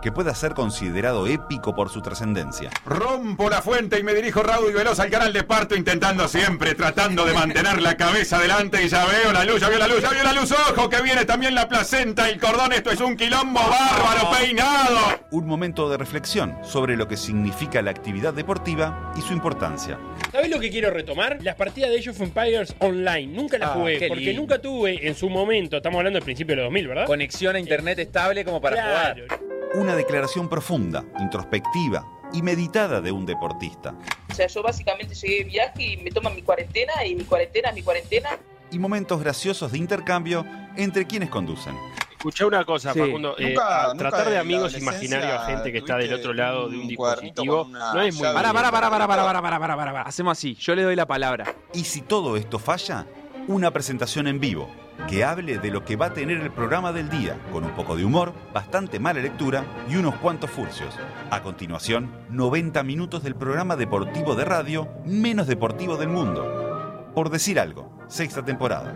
que pueda ser considerado épico por su trascendencia. Rompo la fuente y me dirijo raudo y veloz al canal de parto, intentando siempre, tratando de mantener la cabeza adelante y ya veo la luz, ya veo la luz, ya veo la luz, ojo que viene también la placenta, el cordón, esto es un quilombo bárbaro, peinado. Un momento de reflexión sobre lo que significa la actividad deportiva y su importancia. ¿Sabes lo que quiero retomar? Las partidas de Age of Empires online. Nunca las Ah, jugué, porque lindo. nunca tuve en su momento, estamos hablando del principio de los 2000, ¿verdad? Conexión a internet estable como para Claro. jugar. Una declaración profunda, introspectiva y meditada de un deportista. O sea, yo básicamente llegué de viaje y me toman mi cuarentena y mi cuarentena es mi cuarentena. Y momentos graciosos de intercambio entre quienes conducen. Escuché una cosa, sí. Facundo. Tratar de amigos imaginarios a gente que está del otro lado de un, dispositivo no es muy. Pará, pará, pará, pará, pará, pará, pará, pará. Hacemos así. Yo le doy la palabra. Y si todo esto falla, una presentación en vivo que hable de lo que va a tener el programa del día, con un poco de humor, bastante mala lectura y unos cuantos furcios. A continuación, 90 minutos del programa deportivo de radio menos deportivo del mundo. Por decir algo, sexta temporada.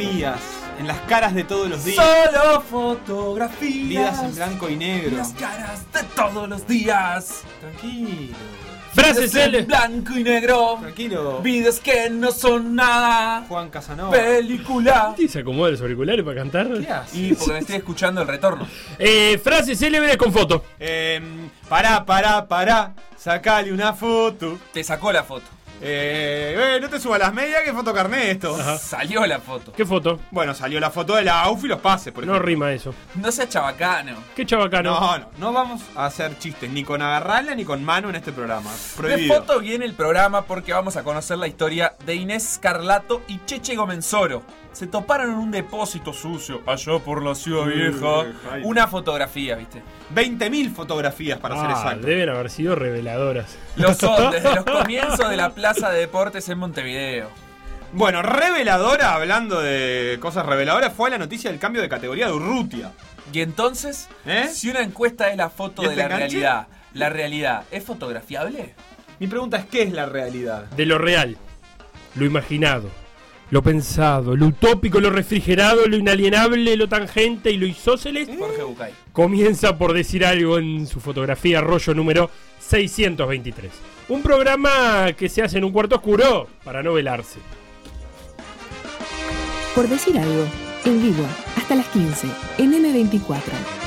Fotografías en las caras de todos los días. Solo fotografías. Vidas en blanco y negro. Las caras de todos los días. Tranquilo. Frases en blanco y negro. Tranquilo. Vidas que no son nada. Juan Casanova. Película. ¿Y se acomoda los auriculares para cantar? ¿Qué haces? Y porque me estoy escuchando el retorno. Eh, frases célebres con foto. Eh, pará, pará, pará. Sacale una foto. Te sacó la foto. Eh, eh, no te subas las medias que foto carné esto. Salió la foto. ¿Qué foto? Bueno, salió la foto de la AUF y los pases, por No ejemplo. rima eso. No seas chabacano. ¿Qué chabacano? No, no, no vamos a hacer chistes ni con agarrarla ni con mano en este programa. De Prohibido. foto viene el programa porque vamos a conocer la historia de Inés Carlato y Cheche Gomenzoro. Se toparon en un depósito sucio allá por la ciudad vieja. Una fotografía, ¿viste? 20.000 fotografías para ser Ah, exacto. deben haber sido reveladoras. Lo son desde los comienzos de la Plaza de Deportes en Montevideo. Bueno, reveladora, hablando de cosas reveladoras, fue la noticia del cambio de categoría de Urrutia. Y entonces, ¿Eh? si una encuesta es la foto ¿Y de este la enganche? realidad, ¿la realidad es fotografiable? Mi pregunta es, ¿qué es la realidad? De lo real, lo imaginado, lo pensado, lo utópico, lo refrigerado, lo inalienable, lo tangente y lo isósceles, Jorge Bucay. comienza por decir algo en su fotografía rollo número 623. Un programa que se hace en un cuarto oscuro para no velarse. Por decir algo, en vivo, hasta las 15, en M24.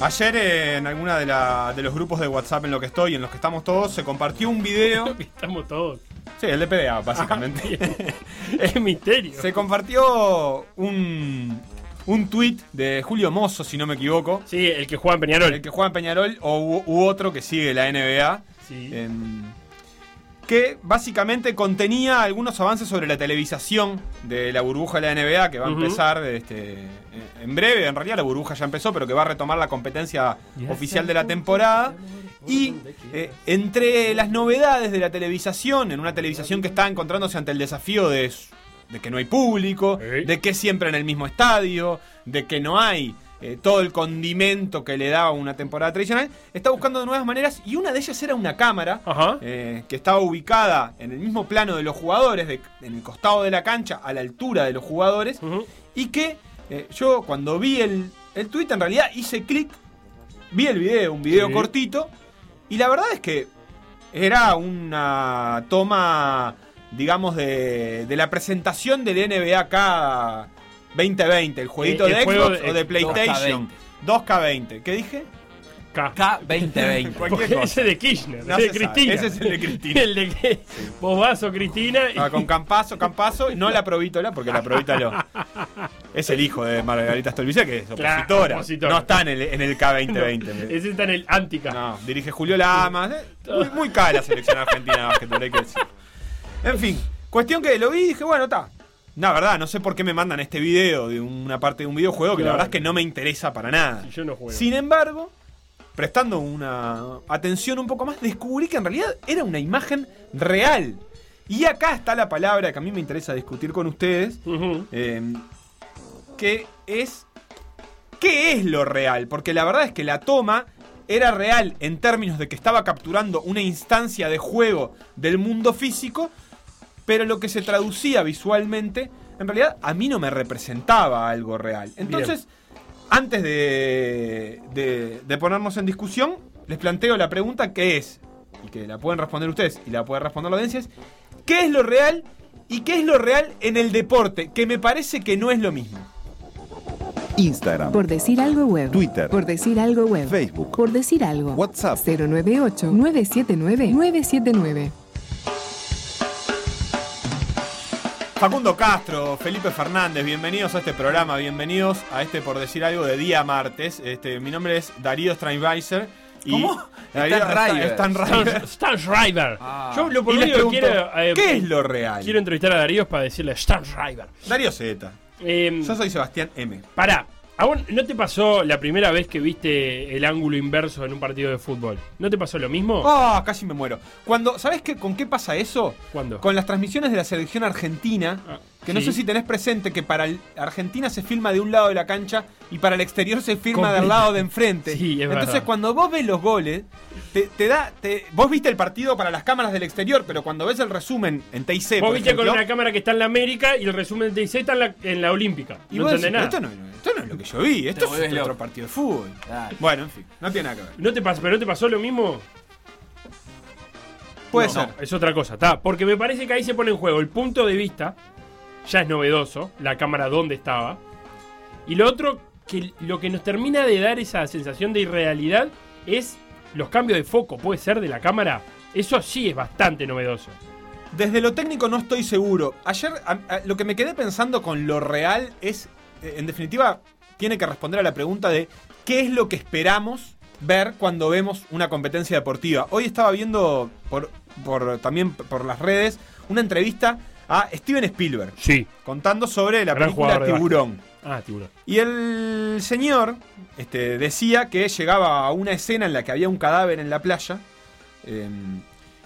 Ayer en alguna de, la- de los grupos de WhatsApp en los que estoy, en los que estamos todos, se compartió un video. Estamos todos. Sí, el de PDA, básicamente. Es misterio. se compartió un, un tweet de Julio Mozo, si no me equivoco. Sí, el que juega en Peñarol. El que juega en Peñarol o u, u otro que sigue la NBA. Sí. Que básicamente contenía algunos avances sobre la televisación de la burbuja de la NBA que va a empezar este, en breve. En realidad la burbuja ya empezó, pero que va a retomar la competencia oficial de la temporada. Y eh, entre las novedades de la televisación, en una televisación que está encontrándose ante el desafío de, de que no hay público, de que siempre en el mismo estadio, de que no hay eh, todo el condimento que le da una temporada tradicional, está buscando nuevas maneras y una de ellas era una cámara eh, que estaba ubicada en el mismo plano de los jugadores, de- en el costado de la cancha, a la altura de los jugadores, y que eh, yo cuando vi el, el tweet en realidad hice clic, vi el video, un video Sí. cortito, y la verdad es que era una toma, digamos, de, de la presentación del NBA acá 2020, el jueguito Eh, el de Xbox de- o de PlayStation. 2K20. ¿Qué dije? K. K2020. Cualquier Porque cosa. ese de Kirchner, No ese de. Cristina. Ese es el de Cristina. el de que vos vas o Cristina. y- Ah, con Campazo, Campazo, y no la Provítola, porque la Provítola es el hijo de Margarita Stolbizer, que es opositora. No está en el, en el K2020. Ese está en el Antica. No, dirige Julio Lamas. eh, Muy, muy cara la selección argentina de básquetbol, hay que decir. En fin, cuestión que lo vi y dije, bueno, está. La verdad, no sé por qué me mandan este video de una parte de un videojuego que la verdad es que no me interesa para nada. Si yo no juego. Sin embargo, prestando una atención un poco más, descubrí que en realidad era una imagen real. Y acá está la palabra que a mí me interesa discutir con ustedes, eh, que es ¿qué es lo real? Porque la verdad es que la toma era real en términos de que estaba capturando una instancia de juego del mundo físico, pero lo que se traducía visualmente, en realidad a mí no me representaba algo real. Entonces, antes de, de- de ponernos en discusión, les planteo la pregunta que es, y que la pueden responder ustedes y la puede responder la audiencia, es, ¿qué es lo real y qué es lo real en el deporte? Que me parece que no es lo mismo. Instagram, Por decir algo web. Twitter. Por decir algo web. Facebook. Por decir algo. WhatsApp. 098-979-979. Facundo Castro, Felipe Fernández, bienvenidos a este programa, bienvenidos a este por decir algo de día martes. Este, mi nombre es Darío Steinweiser. y- ¿Cómo? Darío Stan River. Stan River. Ah. Yo lo por único quiero. eh, ¿qué es lo real? Quiero entrevistar a Darío para decirle Stan Schreiber. Darío Z. Eh, Yo soy Sebastián M. Pará, ¿a vos ¿no te pasó la primera vez que viste el ángulo inverso en un partido de fútbol? ¿No te pasó lo mismo? Ah, casi me muero. Cuando, ¿sabes qué, con qué pasa eso? ¿Cuándo? Con las transmisiones de la selección argentina, Ah, que no sé si tenés presente que para el- Argentina se filma de un lado de la cancha y para el exterior se filma del lado de enfrente. Sí, es Entonces verdad. cuando vos ves los goles, te, te da, te- vos viste el partido para las cámaras del exterior, pero cuando ves el resumen en TIC, Vos viste con una cámara que está en la América y el resumen de TIC está en la, en la Olímpica. y no vos entendés decís, nada. Esto no, esto no es lo que yo vi, esto Te es otro loco. partido de fútbol. Dale. Bueno, en fin, no tiene nada que ver. ¿No te pasó, ¿Pero no te pasó lo mismo? Puede No, ser. no, es otra cosa, está. Porque me parece que ahí se pone en juego el punto de vista, ya es novedoso, la cámara donde estaba. Y lo otro, que lo que nos termina de dar esa sensación de irrealidad es los cambios de foco, puede ser, de la cámara. Eso sí es bastante novedoso. Desde lo técnico no estoy seguro. Ayer lo que me quedé pensando con lo real es, eh, en definitiva, tiene que responder a la pregunta de qué es lo que esperamos ver cuando vemos una competencia deportiva. Hoy estaba viendo por, por- también por las redes una entrevista a Steven Spielberg Sí. contando sobre la Gran película Tiburón. Ah, tiburón. Y el señor este, decía que llegaba a una escena en la que había un cadáver en la playa. eh,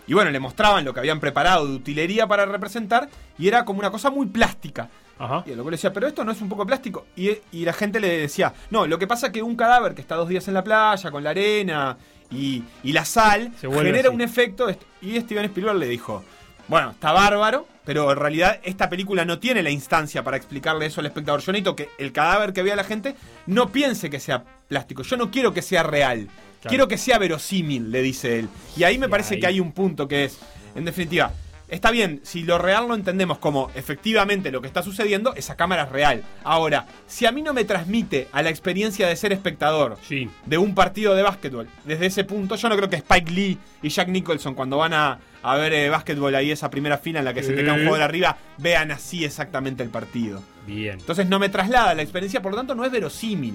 y bueno, le mostraban lo que habían preparado de utilería para representar. Y era como una cosa muy plástica. Ajá. Y luego le decía, pero esto no es un poco plástico. Y, y la gente le decía, no, lo que pasa es que un cadáver que está dos días en la playa, con la arena y, y la sal, genera así. un efecto. Y Steven Spielberg le dijo, bueno, está bárbaro, pero en realidad esta película no tiene la instancia para explicarle eso al espectador. Yo necesito que el cadáver que vea la gente no piense que sea plástico. Yo no quiero que sea real. Claro. Quiero que sea verosímil, le dice él. Y ahí me parece ahí- que hay un punto que es, en definitiva, está bien, si lo real lo entendemos como efectivamente lo que está sucediendo, esa cámara es real. Ahora, si a mí no me transmite a la experiencia de ser espectador Sí. de un partido de básquetbol, desde ese punto, yo no creo que Spike Lee y Jack Nicholson, cuando van a, a ver eh, básquetbol ahí, esa primera fila en la que se te cae un jugador arriba, vean así exactamente el partido. Bien. Entonces no me traslada la experiencia, por lo tanto no es verosímil.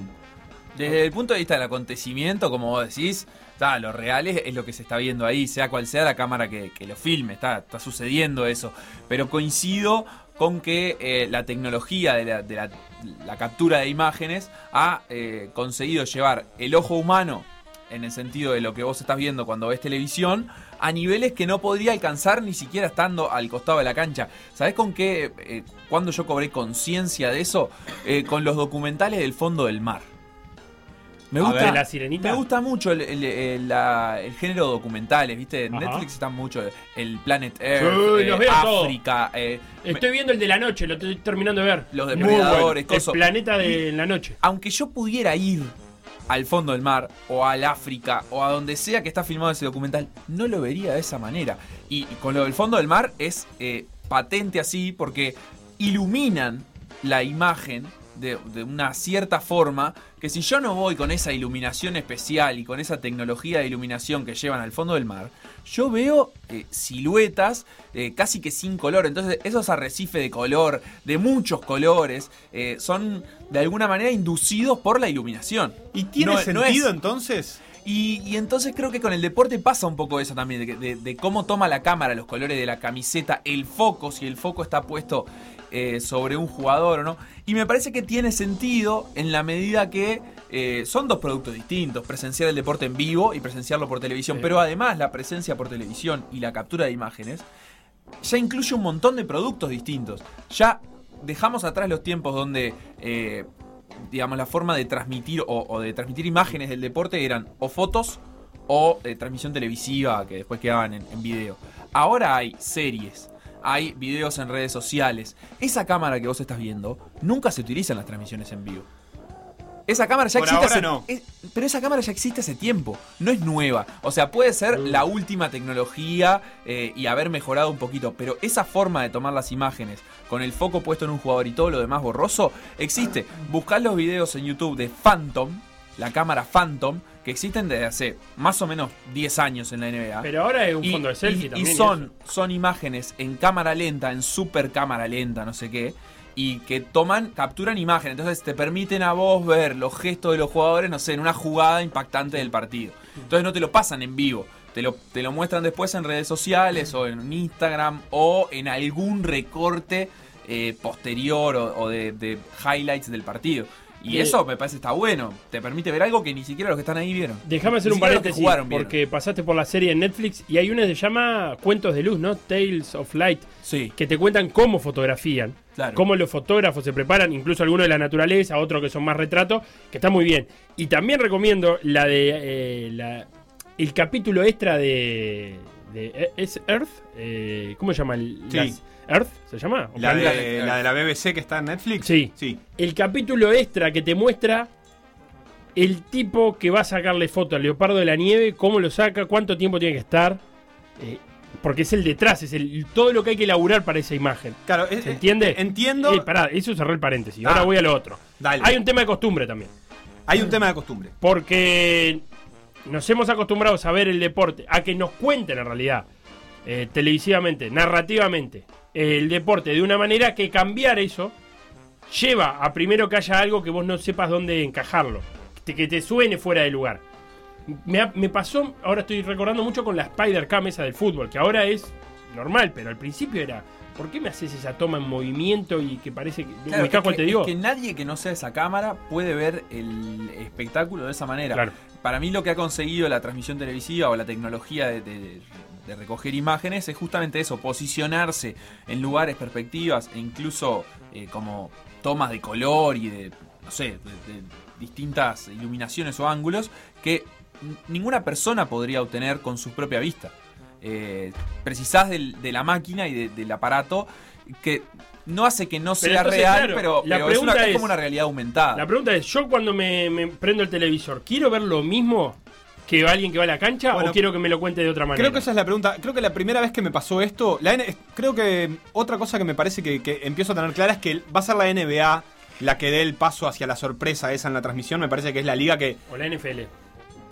Desde el punto de vista del acontecimiento, como vos decís, está, lo real es, es lo que se está viendo ahí, sea cual sea la cámara que, lo filme, está, sucediendo eso. Pero coincido con que eh, la tecnología de, la captura de imágenes ha eh, conseguido llevar el ojo humano, en el sentido de lo que vos estás viendo cuando ves televisión, a niveles que no podría alcanzar ni siquiera estando al costado de la cancha. ¿Sabés con qué? eh, cuando yo cobré conciencia de eso? Eh, con los documentales del fondo del mar. Me gusta, ver, ¿La Sirenita? me gusta mucho el, el- el- la- el género documentales, ¿viste? En Ajá. Netflix está mucho el Planet Earth, Sí, eh. África, eh, Estoy viendo el de la noche, lo estoy terminando de ver. los depredadores, bueno. El planeta de la noche. Aunque yo pudiera ir al fondo del mar, o al África, o a donde sea que está filmado ese documental, no lo vería de esa manera. Y, y con lo del fondo del mar es eh, patente así porque iluminan la imagen de, de una cierta forma que si yo no voy con esa iluminación especial y con esa tecnología de iluminación que llevan al fondo del mar, yo veo eh, siluetas eh, casi que sin color. Entonces esos arrecifes de color, de muchos colores, eh, son de alguna manera inducidos por la iluminación. ¿Y tiene No- no sentido es- entonces? y, y entonces creo que con el deporte pasa un poco eso también, de, que- de- de cómo toma la cámara, los colores de la camiseta, el foco, si el foco está puesto eh, sobre un jugador o no. Y me parece que tiene sentido en la medida que eh, son dos productos distintos, presenciar el deporte en vivo y presenciarlo por televisión. Pero además la presencia por televisión y la captura de imágenes ya incluye un montón de productos distintos. Ya dejamos atrás los tiempos donde, eh, digamos, la forma de transmitir o, o de transmitir imágenes del deporte eran o fotos o eh, transmisión televisiva que después quedaban en, en video. Ahora hay series, hay videos en redes sociales. Esa cámara que vos estás viendo nunca se utiliza en las transmisiones en vivo. Esa cámara ya Por existe ahora hace, no. es- pero esa cámara ya existe hace tiempo, no es nueva. O sea, puede ser la última tecnología eh, y haber mejorado un poquito, pero esa forma de tomar las imágenes con el foco puesto en un jugador y todo lo demás borroso existe. Buscad los videos en YouTube de Phantom, la cámara Phantom, que existen desde hace más o menos 10 años en la NBA. Pero ahora es un Y- fondo de selfie y- también. Y y son, son imágenes en cámara lenta, en super cámara lenta, no sé qué. Y que toman, capturan imagen. Entonces te permiten a vos ver los gestos de los jugadores, no sé, en una jugada impactante del partido. Entonces no te lo pasan en vivo. Te lo, te lo muestran después en redes sociales o en Instagram o en algún recorte eh, posterior o, o de, de highlights del partido. Y Y- eso me parece está bueno. Te permite ver algo que ni siquiera los que están ahí vieron. Déjame hacer Ni un paréntesis, jugaron porque pasaste por la serie en Netflix y hay una que se llama Cuentos de Luz, ¿no? Tales of Light, Sí, que te cuentan cómo fotografían, claro. cómo los fotógrafos se preparan, incluso algunos de la naturaleza, otros que son más retratos, que está muy bien. Y también recomiendo la de eh, la- el capítulo extra de, de- ¿es Earth? Eh, ¿Cómo se llama? El, Sí. las- ¿Earth se llama? ¿O La de, la de la BBC que está en Netflix. Sí. Sí. el capítulo extra que te muestra el tipo que va a sacarle foto al leopardo de la nieve, cómo lo saca, cuánto tiempo tiene que estar. eh, porque es el detrás, es el, todo lo que hay que elaborar para esa imagen. Claro, es- ¿Se entiende? Entiendo. Eh, pará, eso cerré el paréntesis. Ah. Ahora voy a lo otro. Dale. Hay un tema de costumbre también. Hay un tema de costumbre. Porque nos hemos acostumbrado a ver el deporte, a que nos cuenten en realidad, eh, televisivamente, narrativamente, el deporte de una manera que cambiar eso lleva a primero que haya algo que vos no sepas dónde encajarlo, que que te suene fuera de lugar. Me, pasó, ahora estoy recordando mucho con la Spider Cam esa del fútbol, que ahora es normal, pero al principio era, ¿por qué me haces esa toma en movimiento y que parece que... Claro, es te que, digo. es que nadie que no sea esa cámara puede ver el espectáculo de esa manera. Claro. Para mí lo que ha conseguido la transmisión televisiva o la tecnología de, de- de recoger imágenes es justamente eso, posicionarse en lugares, perspectivas e incluso eh, como tomas de color y de, no sé, de, de distintas iluminaciones o ángulos que ninguna persona podría obtener con su propia vista. Eh, precisás del- de la máquina y de- del aparato que no hace que no Pero sea entonces, real, claro, pero, la pero es, una- pregunta es como una realidad aumentada. La pregunta es, yo cuando me, me prendo el televisor, ¿quiero ver lo mismo que alguien que va a la cancha Bueno, o quiero que me lo cuente de otra manera? Creo que esa es la pregunta. Creo que la primera vez que me pasó esto, la N- creo que otra cosa que me parece que, que empiezo a tener clara es que va a ser la NBA la que dé el paso hacia la sorpresa esa en la transmisión. Me parece que es la liga que O la NFL.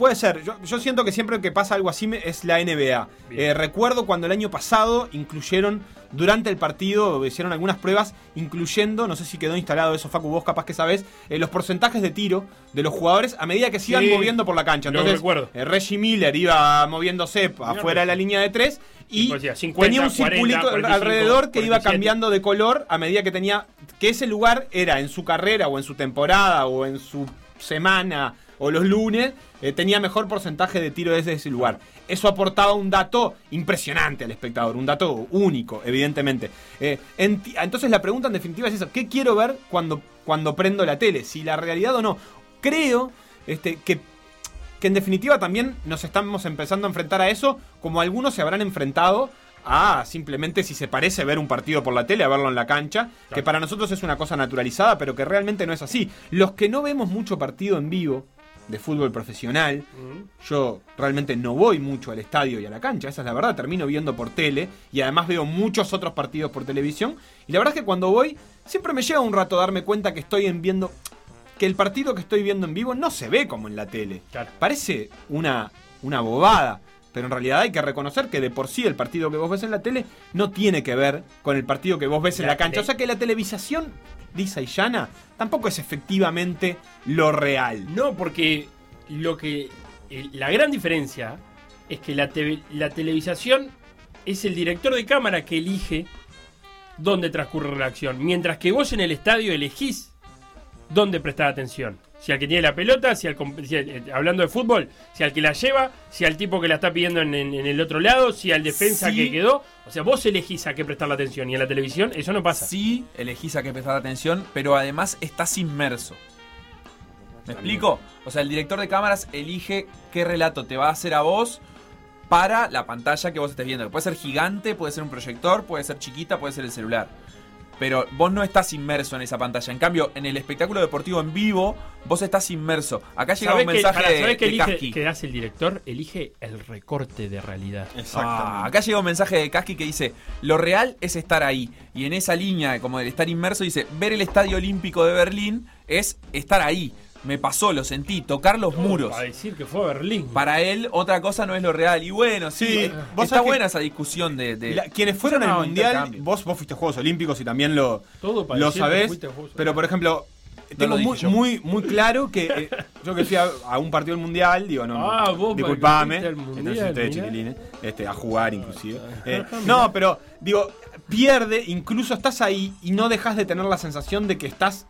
Puede ser, yo, yo siento que siempre que pasa algo así me- es la NBA. Eh, recuerdo cuando el año pasado incluyeron, durante el partido, hicieron algunas pruebas, incluyendo, no sé si quedó instalado eso, Facu, vos capaz que sabés, eh, los porcentajes de tiro de los jugadores a medida que se iban Sí, moviendo por la cancha. Entonces, recuerdo. eh, Reggie Miller iba moviéndose afuera de la línea de tres y 50, tenía un 40, circulito 45, alrededor que iba 47. cambiando de color a medida que tenía que ese lugar era en su carrera o en su temporada o en su semana o los lunes eh, tenía mejor porcentaje de tiro desde ese lugar. Eso aportaba un dato impresionante al espectador, un dato único, evidentemente. Eh, entonces la pregunta en definitiva es esa, ¿qué quiero ver cuando, cuando prendo la tele? Si la realidad o no. Creo este, que que en definitiva también nos estamos empezando a enfrentar a eso, como algunos se habrán enfrentado a simplemente si se parece ver un partido por la tele, a verlo en la cancha, que para nosotros es una cosa naturalizada, pero que realmente no es así. Los que no vemos mucho partido en vivo, de fútbol profesional. Yo realmente no voy mucho al estadio y a la cancha, esa es la verdad. Termino viendo por tele y además veo muchos otros partidos por televisión. Y la verdad es que cuando voy, siempre me llega un rato a darme cuenta que estoy en viendo. que el partido que estoy viendo en vivo no se ve como en la tele. Claro. Parece una, una bobada. Pero en realidad hay que reconocer que de por sí el partido que vos ves en la tele no tiene que ver con el partido que vos ves en La cancha. O sea que la televisación lisa y llana tampoco es efectivamente lo real. No, porque lo que. la gran diferencia es que la, tele- la televisación es el director de cámara que elige dónde transcurre la acción. Mientras que vos en el estadio elegís dónde prestar atención. Si al que tiene la pelota, si al, si al- eh, hablando de fútbol, si al que la lleva, si al tipo que la está pidiendo en, en- en el otro lado, si al defensa Sí. que quedó. O sea, vos elegís a qué prestar la atención. Y en la televisión eso no pasa. Sí, elegís a qué prestar atención, pero además estás inmerso. ¿Me explico? O sea, el director de cámaras elige qué relato te va a hacer a vos para la pantalla que vos estés viendo. Puede ser gigante, puede ser un proyector, puede ser chiquita, puede ser el celular. Pero vos no estás inmerso en esa pantalla. En cambio, en el espectáculo deportivo en vivo, vos estás inmerso. Acá llega ¿Sabés un mensaje de, ¿sabés qué de elige, Kasky. que hace el director? Elige el recorte de realidad. Ah, acá llega un mensaje de Kasky que dice, lo real es estar ahí. Y en esa línea, como del estar inmerso, dice, ver el Estadio Olímpico de Berlín es estar ahí. Me pasó, lo sentí, tocar los muros. Para decir que fue a Berlín. Para él, otra cosa no es lo real. Y bueno, sí, Sí, eh, vos está buena esa discusión de... de- La- quienes fueron al mundial, vos, vos fuiste a Juegos Olímpicos y también lo, Todo para lo sabés. fuiste a Juegos Pero por ejemplo, tengo muy, muy, muy claro que eh, yo que fui a, a un partido del mundial, digo, no, Ah, vos, disculpame, entonces ustedes chiquilines, este, a jugar inclusive. Eh, Ah, no, pero digo, pierde, incluso estás ahí y no dejas de tener la sensación de que estás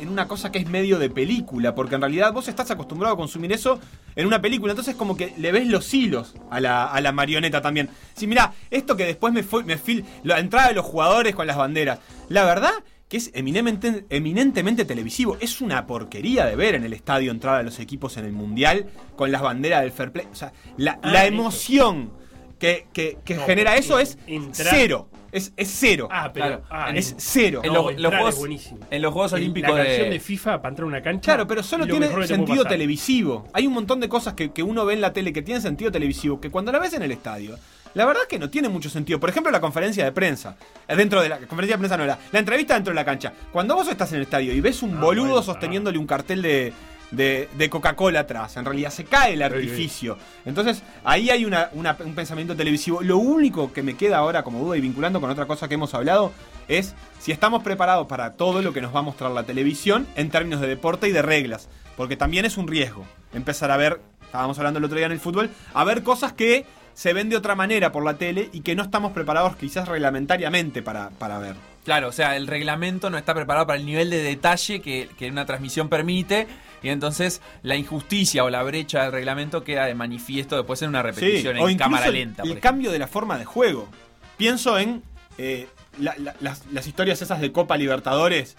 en una cosa que es medio de película, porque en realidad vos estás acostumbrado a consumir eso en una película, entonces como que le ves los hilos a la, a la marioneta también. Si mira, esto que después me fue, me fil, la entrada de los jugadores con las banderas, la verdad que es eminentemente, eminentemente televisivo, es una porquería de ver en el estadio entrar a los equipos en el mundial con las banderas del fair play, o sea, la, Ah, la eso. emoción que, que- que No, genera eso es cero, es, es cero, Ah, pero. Claro, ah, es cero. en no, los- los es juegos- buenísimo. en los Juegos El- Olímpicos La canción de... de FIFA para entrar a una cancha. Claro, pero solo lo tiene te sentido televisivo. Hay un montón de cosas que, que uno ve en la tele que tienen sentido televisivo, que cuando la ves en el estadio, la verdad es que no tiene mucho sentido. Por ejemplo, la conferencia de prensa. Eh, Dentro de la conferencia de prensa no, la, la entrevista dentro de la cancha. Cuando vos estás en el estadio y ves un Ah, boludo bueno, sosteniéndole un cartel de, de, de Coca-Cola atrás, en realidad se cae el artificio. Entonces, ahí hay una- una- un pensamiento televisivo. Lo único que me queda ahora como duda y vinculando con otra cosa que hemos hablado es si estamos preparados para todo lo que nos va a mostrar la televisión en términos de deporte y de reglas. Porque también es un riesgo empezar a ver, estábamos hablando el otro día en el fútbol, a ver cosas que se ven de otra manera por la tele y que no estamos preparados quizás reglamentariamente para, para ver. Claro, o sea, el reglamento no está preparado para el nivel de detalle que, que una transmisión permite. Y entonces la injusticia o la brecha del reglamento queda de manifiesto después en una repetición en cámara el- lenta. El, ejemplo. cambio de la forma de juego. Pienso en eh, la- la- las, las historias esas de Copa Libertadores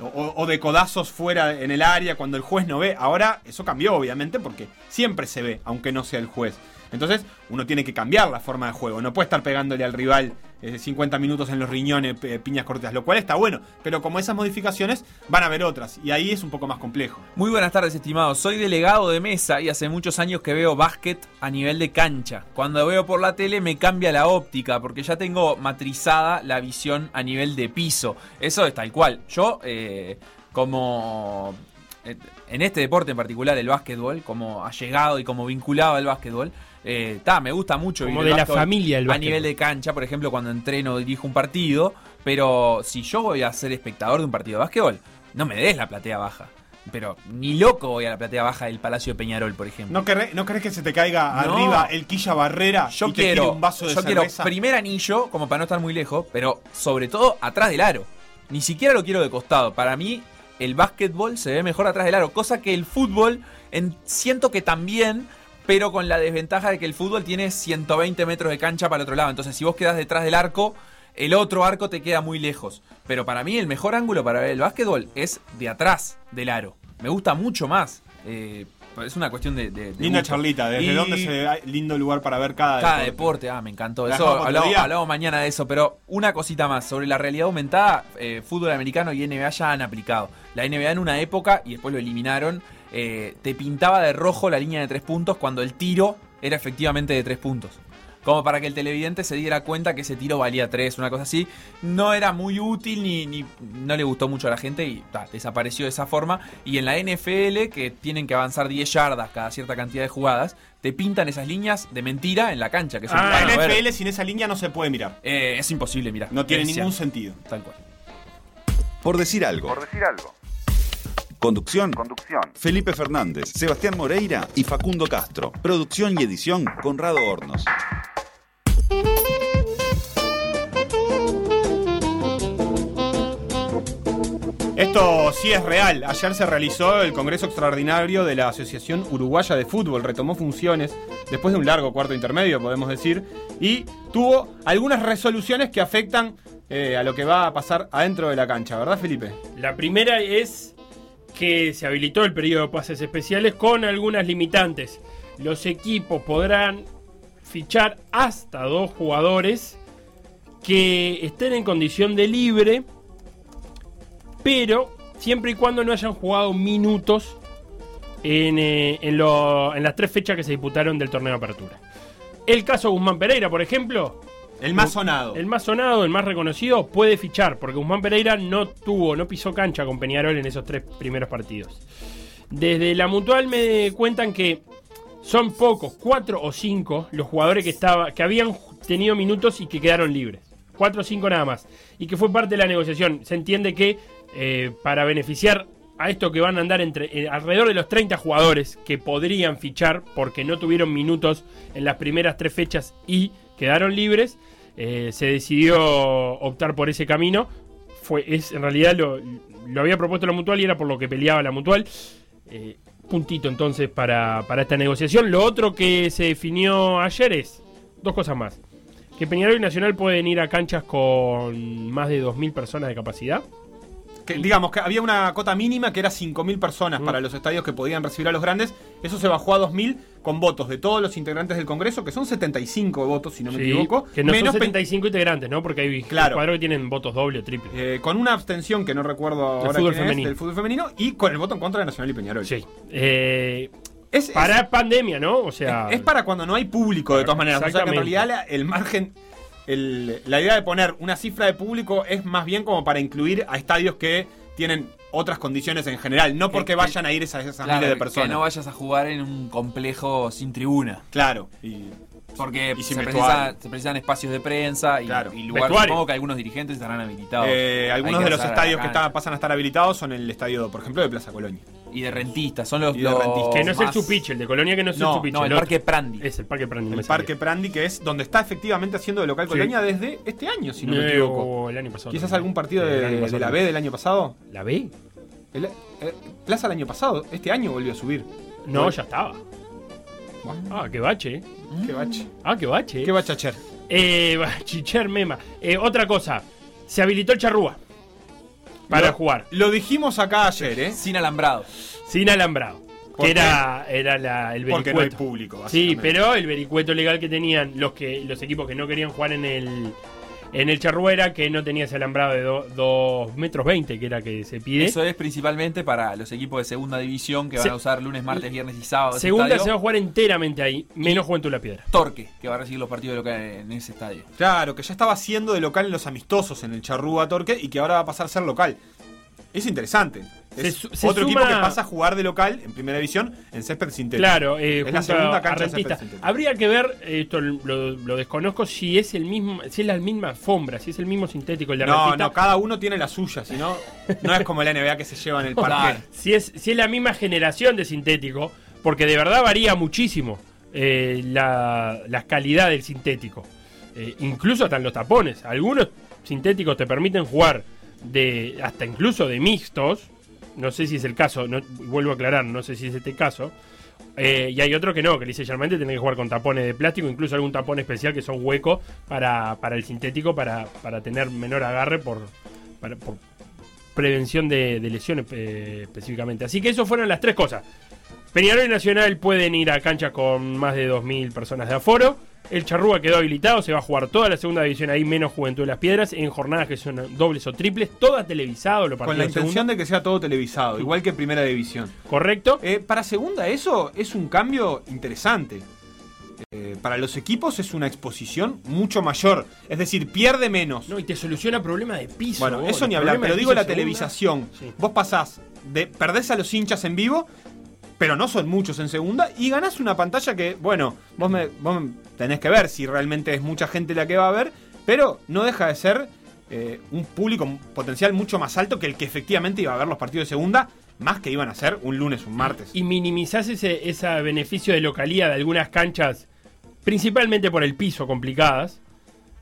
o, o- de codazos fuera en el área cuando el juez no ve. Ahora eso cambió, obviamente, porque siempre se ve, aunque no sea el juez. Entonces, uno tiene que cambiar la forma de juego. No puede estar pegándole al rival 50 minutos en los riñones, pe- piñas cortas, lo cual está bueno. Pero como esas modificaciones, van a haber otras. Y ahí es un poco más complejo. Muy buenas tardes, estimados. Soy delegado de mesa y hace muchos años que veo básquet a nivel de cancha. Cuando veo por la tele me cambia la óptica porque ya tengo matrizada la visión a nivel de piso. Eso es tal cual. Yo, eh, como eh, en este deporte en particular, el básquetbol, como allegado y como vinculado al básquetbol, eh, ta, me gusta mucho. Como vivir de la familia el A básquetbol. nivel de cancha, por ejemplo, cuando entreno o dirijo un partido. Pero si yo voy a ser espectador de un partido de básquetbol, no me des la platea baja. Pero ni loco voy a la platea baja del Palacio de Peñarol, por ejemplo. ¿No, querré- ¿No crees que se te caiga No. arriba el quilla barrera yo y te tire quiero, un vaso de yo quiero cerveza? primer anillo, como para no estar muy lejos, pero sobre todo atrás del aro. Ni siquiera lo quiero de costado. Para mí, el básquetbol se ve mejor atrás del aro, cosa que el fútbol en- siento que también, pero con la desventaja de que el fútbol tiene 120 metros de cancha para el otro lado. Entonces, si vos quedás detrás del arco, el otro arco te queda muy lejos. Pero para mí, el mejor ángulo para ver el básquetbol es de atrás del aro. Me gusta mucho más. Eh, es una cuestión de. de- de Linda charlita, ¿desde Y- dónde se lindo lugar para ver cada, cada deporte, ah, me encantó. La Eso hablamos mañana de eso, pero una cosita más. Sobre la realidad aumentada, eh, fútbol americano y NBA ya han aplicado. La NBA en una época, y después lo eliminaron, eh, te pintaba de rojo la línea de tres puntos cuando el tiro era efectivamente de tres puntos. Como para que el televidente se diera cuenta que ese tiro valía tres, una cosa así. No era muy útil ni, ni- no le gustó mucho a la gente y ta, desapareció de esa forma. Y en la NFL, que tienen que avanzar 10 yardas cada cierta cantidad de jugadas, te pintan esas líneas de mentira en la cancha. Que La verde. NFL sin esa línea no se puede mirar. Eh, es imposible, mira. No tiene ningún sentido. Tal cual. Por decir algo. Por decir algo. Conducción. Conducción. Felipe Fernández, Sebastián Moreira y Facundo Castro. Producción y edición Conrado Hornos. Esto sí es real. Ayer se realizó el Congreso Extraordinario de la Asociación Uruguaya de Fútbol. Retomó funciones después de un largo cuarto intermedio, podemos decir. Y tuvo algunas resoluciones que afectan eh, a lo que va a pasar adentro de la cancha, ¿verdad, Felipe? La primera es que se habilitó el periodo de pases especiales con algunas limitantes. Los equipos podrán fichar hasta dos jugadores que estén en condición de libre, pero siempre y cuando no hayan jugado minutos en, eh, en en las tres fechas que se disputaron del torneo de apertura. El caso Guzmán Pereira, por ejemplo, El más sonado. el más sonado, el más reconocido, puede fichar, porque Guzmán Pereira no tuvo, no pisó cancha con Peñarol en esos tres primeros partidos. Desde la mutual me cuentan que son pocos, cuatro o cinco, los jugadores que, estaba, que habían tenido minutos y que quedaron libres. Cuatro o cinco nada más. Y que fue parte de la negociación. Se entiende que eh, para beneficiar a esto que van a andar entre eh, alrededor de los 30 jugadores que podrían fichar porque no tuvieron minutos en las primeras tres fechas y quedaron libres, eh, se decidió optar por ese camino. Fue, es, en realidad lo, lo había propuesto la mutual y era por lo que peleaba la mutual. Eh, puntito entonces para, para esta negociación. Lo otro que se definió ayer es dos cosas más. Que Peñarol y Nacional pueden ir a canchas con más de 2.000 personas de capacidad. Que, digamos que había una cota mínima que era 5.000 personas para los estadios que podían recibir a los grandes. Eso se bajó a 2.000 con votos de todos los integrantes del Congreso, que son 75 votos, si no me Sí, equivoco. Que no menos son pe- 75 integrantes, ¿no? Porque hay Claro. cuadros que tienen votos doble o triple. eh, con una abstención que no recuerdo ahora fútbol quién es, del fútbol femenino y con el voto en contra de Nacional y Peñarol. Sí. Eh, Es, es- para pandemia, ¿no? O sea. es para cuando no hay público, de todas maneras. O sea que en realidad el margen. El- la idea de poner una cifra de público es más bien como para incluir a estadios que tienen otras condiciones en general, no porque Que- vayan a ir esas, esas Claro, miles de que personas. no vayas a jugar en un complejo sin tribuna. Claro. Y, Porque Y se, precisa- se precisan espacios de prensa y, Claro. y lugares. Supongo que algunos dirigentes estarán habilitados. eh, algunos que de los estadios que está- pasan a estar habilitados son el estadio, por ejemplo, de Plaza Colonia. Y de rentistas. Son los. Rentistas. que no es el más- el de Colonia que no es No, el Supiche. No, el otro. Parque Prandi. Es el Parque Prandi. El Parque. Prandi, que es donde está efectivamente haciendo de local Sí. Colonia desde este año, si no me Eh, equivoco. o el año pasado Quizás también. algún partido El de, año de pasado la B también. del año pasado. ¿La B? El- eh, Plaza el año pasado, este año volvió a subir. No, ya estaba. Ah, qué bache. eh. Qué bache. Ah, qué bache. Qué bachacher. Eh, Chicher Mema. Eh, otra cosa. Se habilitó el charrúa. Para Lo- jugar. Lo dijimos acá ayer, ¿eh? Sin alambrado. Sin alambrado. ¿Por Que era, era la- el Porque no hay vericueto. público. Sí, pero el vericueto legal que tenían los que los equipos que no querían jugar en el en el charrúa era que no tenía ese alambrado de 2 metros 20, que era que se pide. Eso es principalmente para los equipos de segunda división que van Se- a usar lunes, martes, viernes y sábado. Segunda estadio. se va a jugar enteramente ahí, menos Juventud La Piedra. Torque, que va a recibir los partidos locales en ese estadio. Claro, que ya estaba siendo de local en los amistosos en el Charrúa Torque y que ahora va a pasar a ser local. Es interesante. Es se otro suma- equipo que pasa a jugar de local en primera división en césped sintético. Claro, eh, es la segunda cancha de Rentista. césped sintético. Habría que ver, eh, esto lo, lo desconozco, si es el mismo, si es la misma alfombra, si es el mismo sintético el de No, no, cada uno tiene la suya, si no, no es como la NBA que se lleva en el parque. Si es, si es la misma generación de sintético, porque de verdad varía muchísimo eh, la, la calidad del sintético. Eh, incluso hasta en los tapones. Algunos sintéticos te permiten jugar de hasta incluso de mixtos. No sé si es el caso, vuelvo a aclarar, no sé si es este caso. Eh, y hay otros que no, que dice Germán tienen que jugar con tapones de plástico, incluso algún tapón especial que son huecos para, para el sintético, para, para tener menor agarre por, para- prevención de, de lesiones eh, específicamente. Así que eso fueron las tres cosas. Peñarol y Nacional pueden ir a canchas con más de 2.000 personas de aforo. El Charrúa quedó habilitado, se va a jugar toda la segunda división ahí, menos Juventud de las Piedras, en jornadas que son dobles o triples, todas televisado, lo Con la intención de que sea todo televisado, igual que primera división. Correcto. Eh, para segunda eso es un cambio interesante. Eh, para los equipos es una exposición mucho mayor. Es decir, pierde menos. No, y te soluciona problemas de piso. Bueno, vos, eso ni hablar, pero digo la segunda. televisación. Sí. Vos pasás de perdés a los hinchas en vivo, pero no son muchos en segunda, y ganás una pantalla que, bueno, vos, me, vos tenés que ver si realmente es mucha gente la que va a ver, pero no deja de ser eh, un público potencial mucho más alto que el que efectivamente iba a ver los partidos de segunda, más que iban a ser un lunes, un martes. Y minimizás ese, ese beneficio de localía de algunas canchas, principalmente por el piso, complicadas.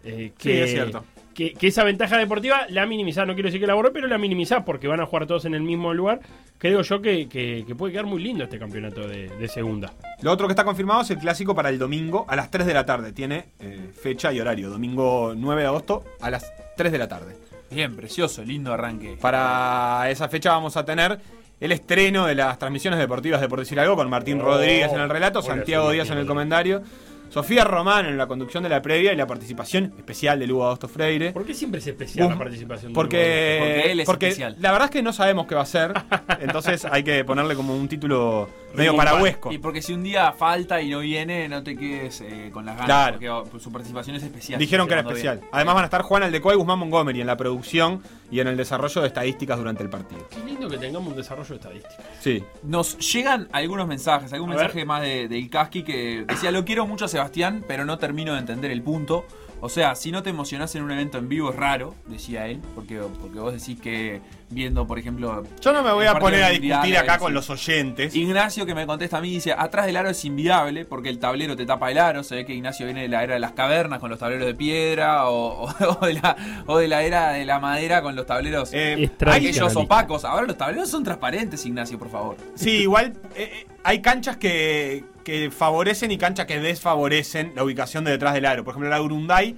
eh, Sí, es cierto. Que, que esa ventaja deportiva la minimizás, no quiero decir que la borré, pero la minimizás porque van a jugar todos en el mismo lugar. Creo yo que, que- que puede quedar muy lindo este campeonato de, de segunda. Lo otro que está confirmado es el clásico para el domingo a las 3 de la tarde. Tiene eh, fecha y horario. Domingo 9 de agosto a las 3 de la tarde. Bien, precioso, lindo arranque. Para esa fecha vamos a tener el estreno de las transmisiones deportivas de Por Decir Algo con Martín Oh, Rodríguez en el relato, Santiago Díaz en el comentario, Sofía Román en la conducción de la previa y la participación especial de Lugo Agosto Freire. ¿Por qué siempre es especial la participación de Porque, Porque él es porque especial. la verdad es que no sabemos qué va a ser, entonces hay que ponerle como un título medio Sí, parahuesco. Y porque si un día falta y no viene, no te quedes eh, con las ganas. Claro. Porque oh, su participación es especial. Dijeron que era especial. Además van a estar Juan Aldecoa y Guzmán Montgomery en la producción y en el desarrollo de estadísticas durante el partido. Qué lindo que tengamos un desarrollo estadístico. Sí. Nos llegan algunos mensajes, algún A mensaje ver. más de, del Casqui que decía, lo quiero mucho a Sebastián, pero no termino de entender el punto. O sea, si no te emocionás en un evento en vivo es raro, decía él, porque, porque vos decís que viendo, por ejemplo... Yo no me voy a poner a discutir acá con los oyentes. Ignacio que me contesta a mí dice, atrás del aro es inviable porque el tablero te tapa el aro, se ve que Ignacio viene de la era de las cavernas con los tableros de piedra o, o- o de, la, o de la era de la madera con los tableros Eh, aquellos opacos. Ahora los tableros son transparentes, Ignacio, por favor. Sí, igual eh, eh, hay canchas que, que favorecen y canchas que desfavorecen la ubicación de detrás del aro. Por ejemplo, la Urunday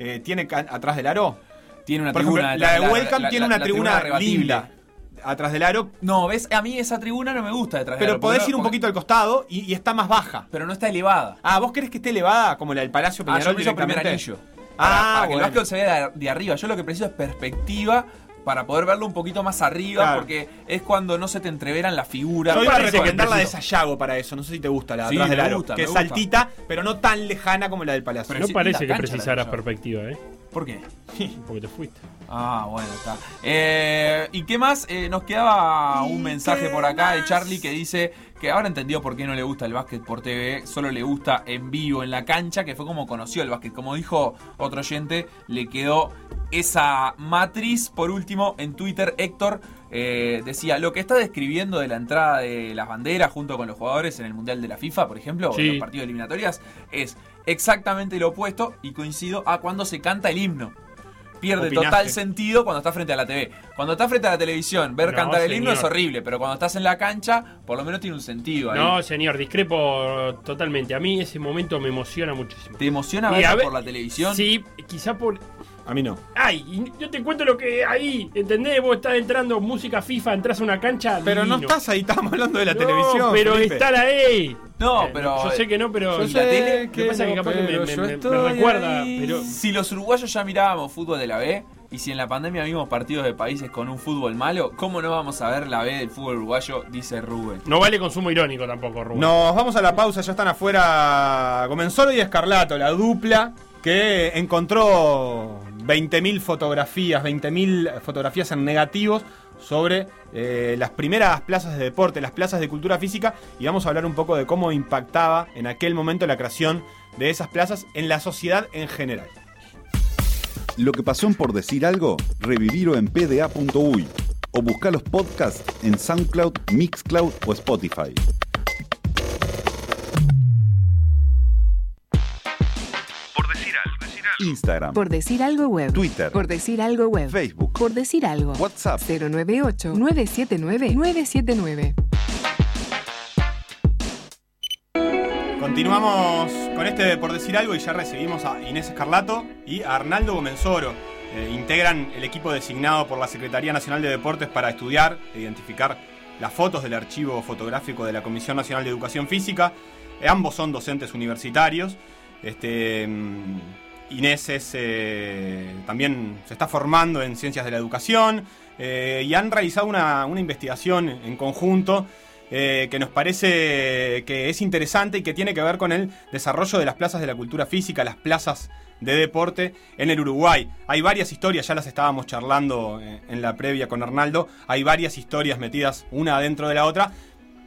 eh, tiene atrás del aro. Tiene una Por ejemplo, tribuna. la de Welcome tiene una tribuna, linda atrás del aro, No, ves, a mí esa tribuna no me gusta detrás del pero aro, podés porque ir un poquito al costado y, y está más baja. Pero no está elevada. Ah, ¿vos querés que esté elevada como la del Palacio Ah, Peñarol yo pienso primer directamente? anillo. Para, Ah, para que bueno. el básquet se vea de, de arriba. Yo lo que preciso es perspectiva para poder verlo un poquito más arriba, Claro. porque es cuando no se te entreveran las figuras. Yo iba a recomendar la de. Sayago para eso, no sé si te gusta la de Sí, atrás del aro, gusta, que es gusta. altita, pero no tan lejana como la del Palacio. Pero no parece la que precisaras perspectiva, ¿eh? ¿Por qué? Porque te fuiste. Ah, bueno, está. Eh, ¿Y qué más? Eh, nos quedaba un mensaje por acá de Charlie que dice que ahora entendió por qué no le gusta el básquet por TV, solo le gusta en vivo, en la cancha, que fue como conoció el básquet. Como dijo otro oyente, le quedó esa matriz. Por último, en Twitter, Héctor eh, decía, lo que está describiendo de la entrada de las banderas junto con los jugadores en el Mundial de la FIFA, por ejemplo, o en los partidos eliminatorias, es exactamente lo opuesto y coincido a cuando se canta el himno. Pierde Opinaste. total sentido cuando está frente a la TV. Cuando está frente a la televisión, ver No, cantar el himno es horrible, pero cuando estás en la cancha, por lo menos tiene un sentido. ahí. No, señor, discrepo totalmente. A mí ese momento me emociona muchísimo. ¿Te emociona a ver- por la televisión? Sí, quizá por. A mí no. Ay, y yo te cuento lo que ahí, ¿entendés? Vos estás entrando música FIFA, entras a una cancha. Pero no estás ahí, estamos hablando de la No, televisión. Pero Felipe. estar ahí. No, Eh, pero- Yo sé que no, pero. Yo ¿Y la sé tele? Lo que pasa es que no, capaz que me, pero me- yo me- me estoy recuerda, ahí. pero. Si los uruguayos ya mirábamos fútbol de la B, y si en la pandemia vimos partidos de países con un fútbol malo, ¿cómo no vamos a ver la B del fútbol uruguayo? Dice Rubén. No vale consumo irónico tampoco, Rubén. Nos vamos a la pausa, ya están afuera Gomenzoro y Escarlato, la dupla que encontró 20.000 fotografías, 20.000 fotografías en negativos sobre eh, las primeras plazas de deporte, las plazas de cultura física, y vamos a hablar un poco de cómo impactaba en aquel momento la creación de esas plazas en la sociedad en general. Lo que pasó por decir algo, revivirlo en pda.uy o buscar los podcasts en SoundCloud, Mixcloud o Spotify. Instagram, Por decir algo web. Twitter, Por decir algo web. Facebook, Por decir algo. WhatsApp. 098-979-979. Continuamos con este de por decir algo y ya recibimos a Inés Escarlato y a Arnaldo Gomenzoro. Eh, integran el equipo designado por la Secretaría Nacional de Deportes para estudiar e identificar las fotos del archivo fotográfico de la Comisión Nacional de Educación Física. Eh, ambos son docentes universitarios Este, mm, Inés eh, también se está formando en ciencias de la educación eh, y han realizado una, una investigación en conjunto eh, que nos parece que es interesante y que tiene que ver con el desarrollo de las plazas de la cultura física, las plazas de deporte en el Uruguay. Hay varias historias, ya las estábamos charlando en la previa con Arnaldo, hay varias historias metidas una dentro de la otra.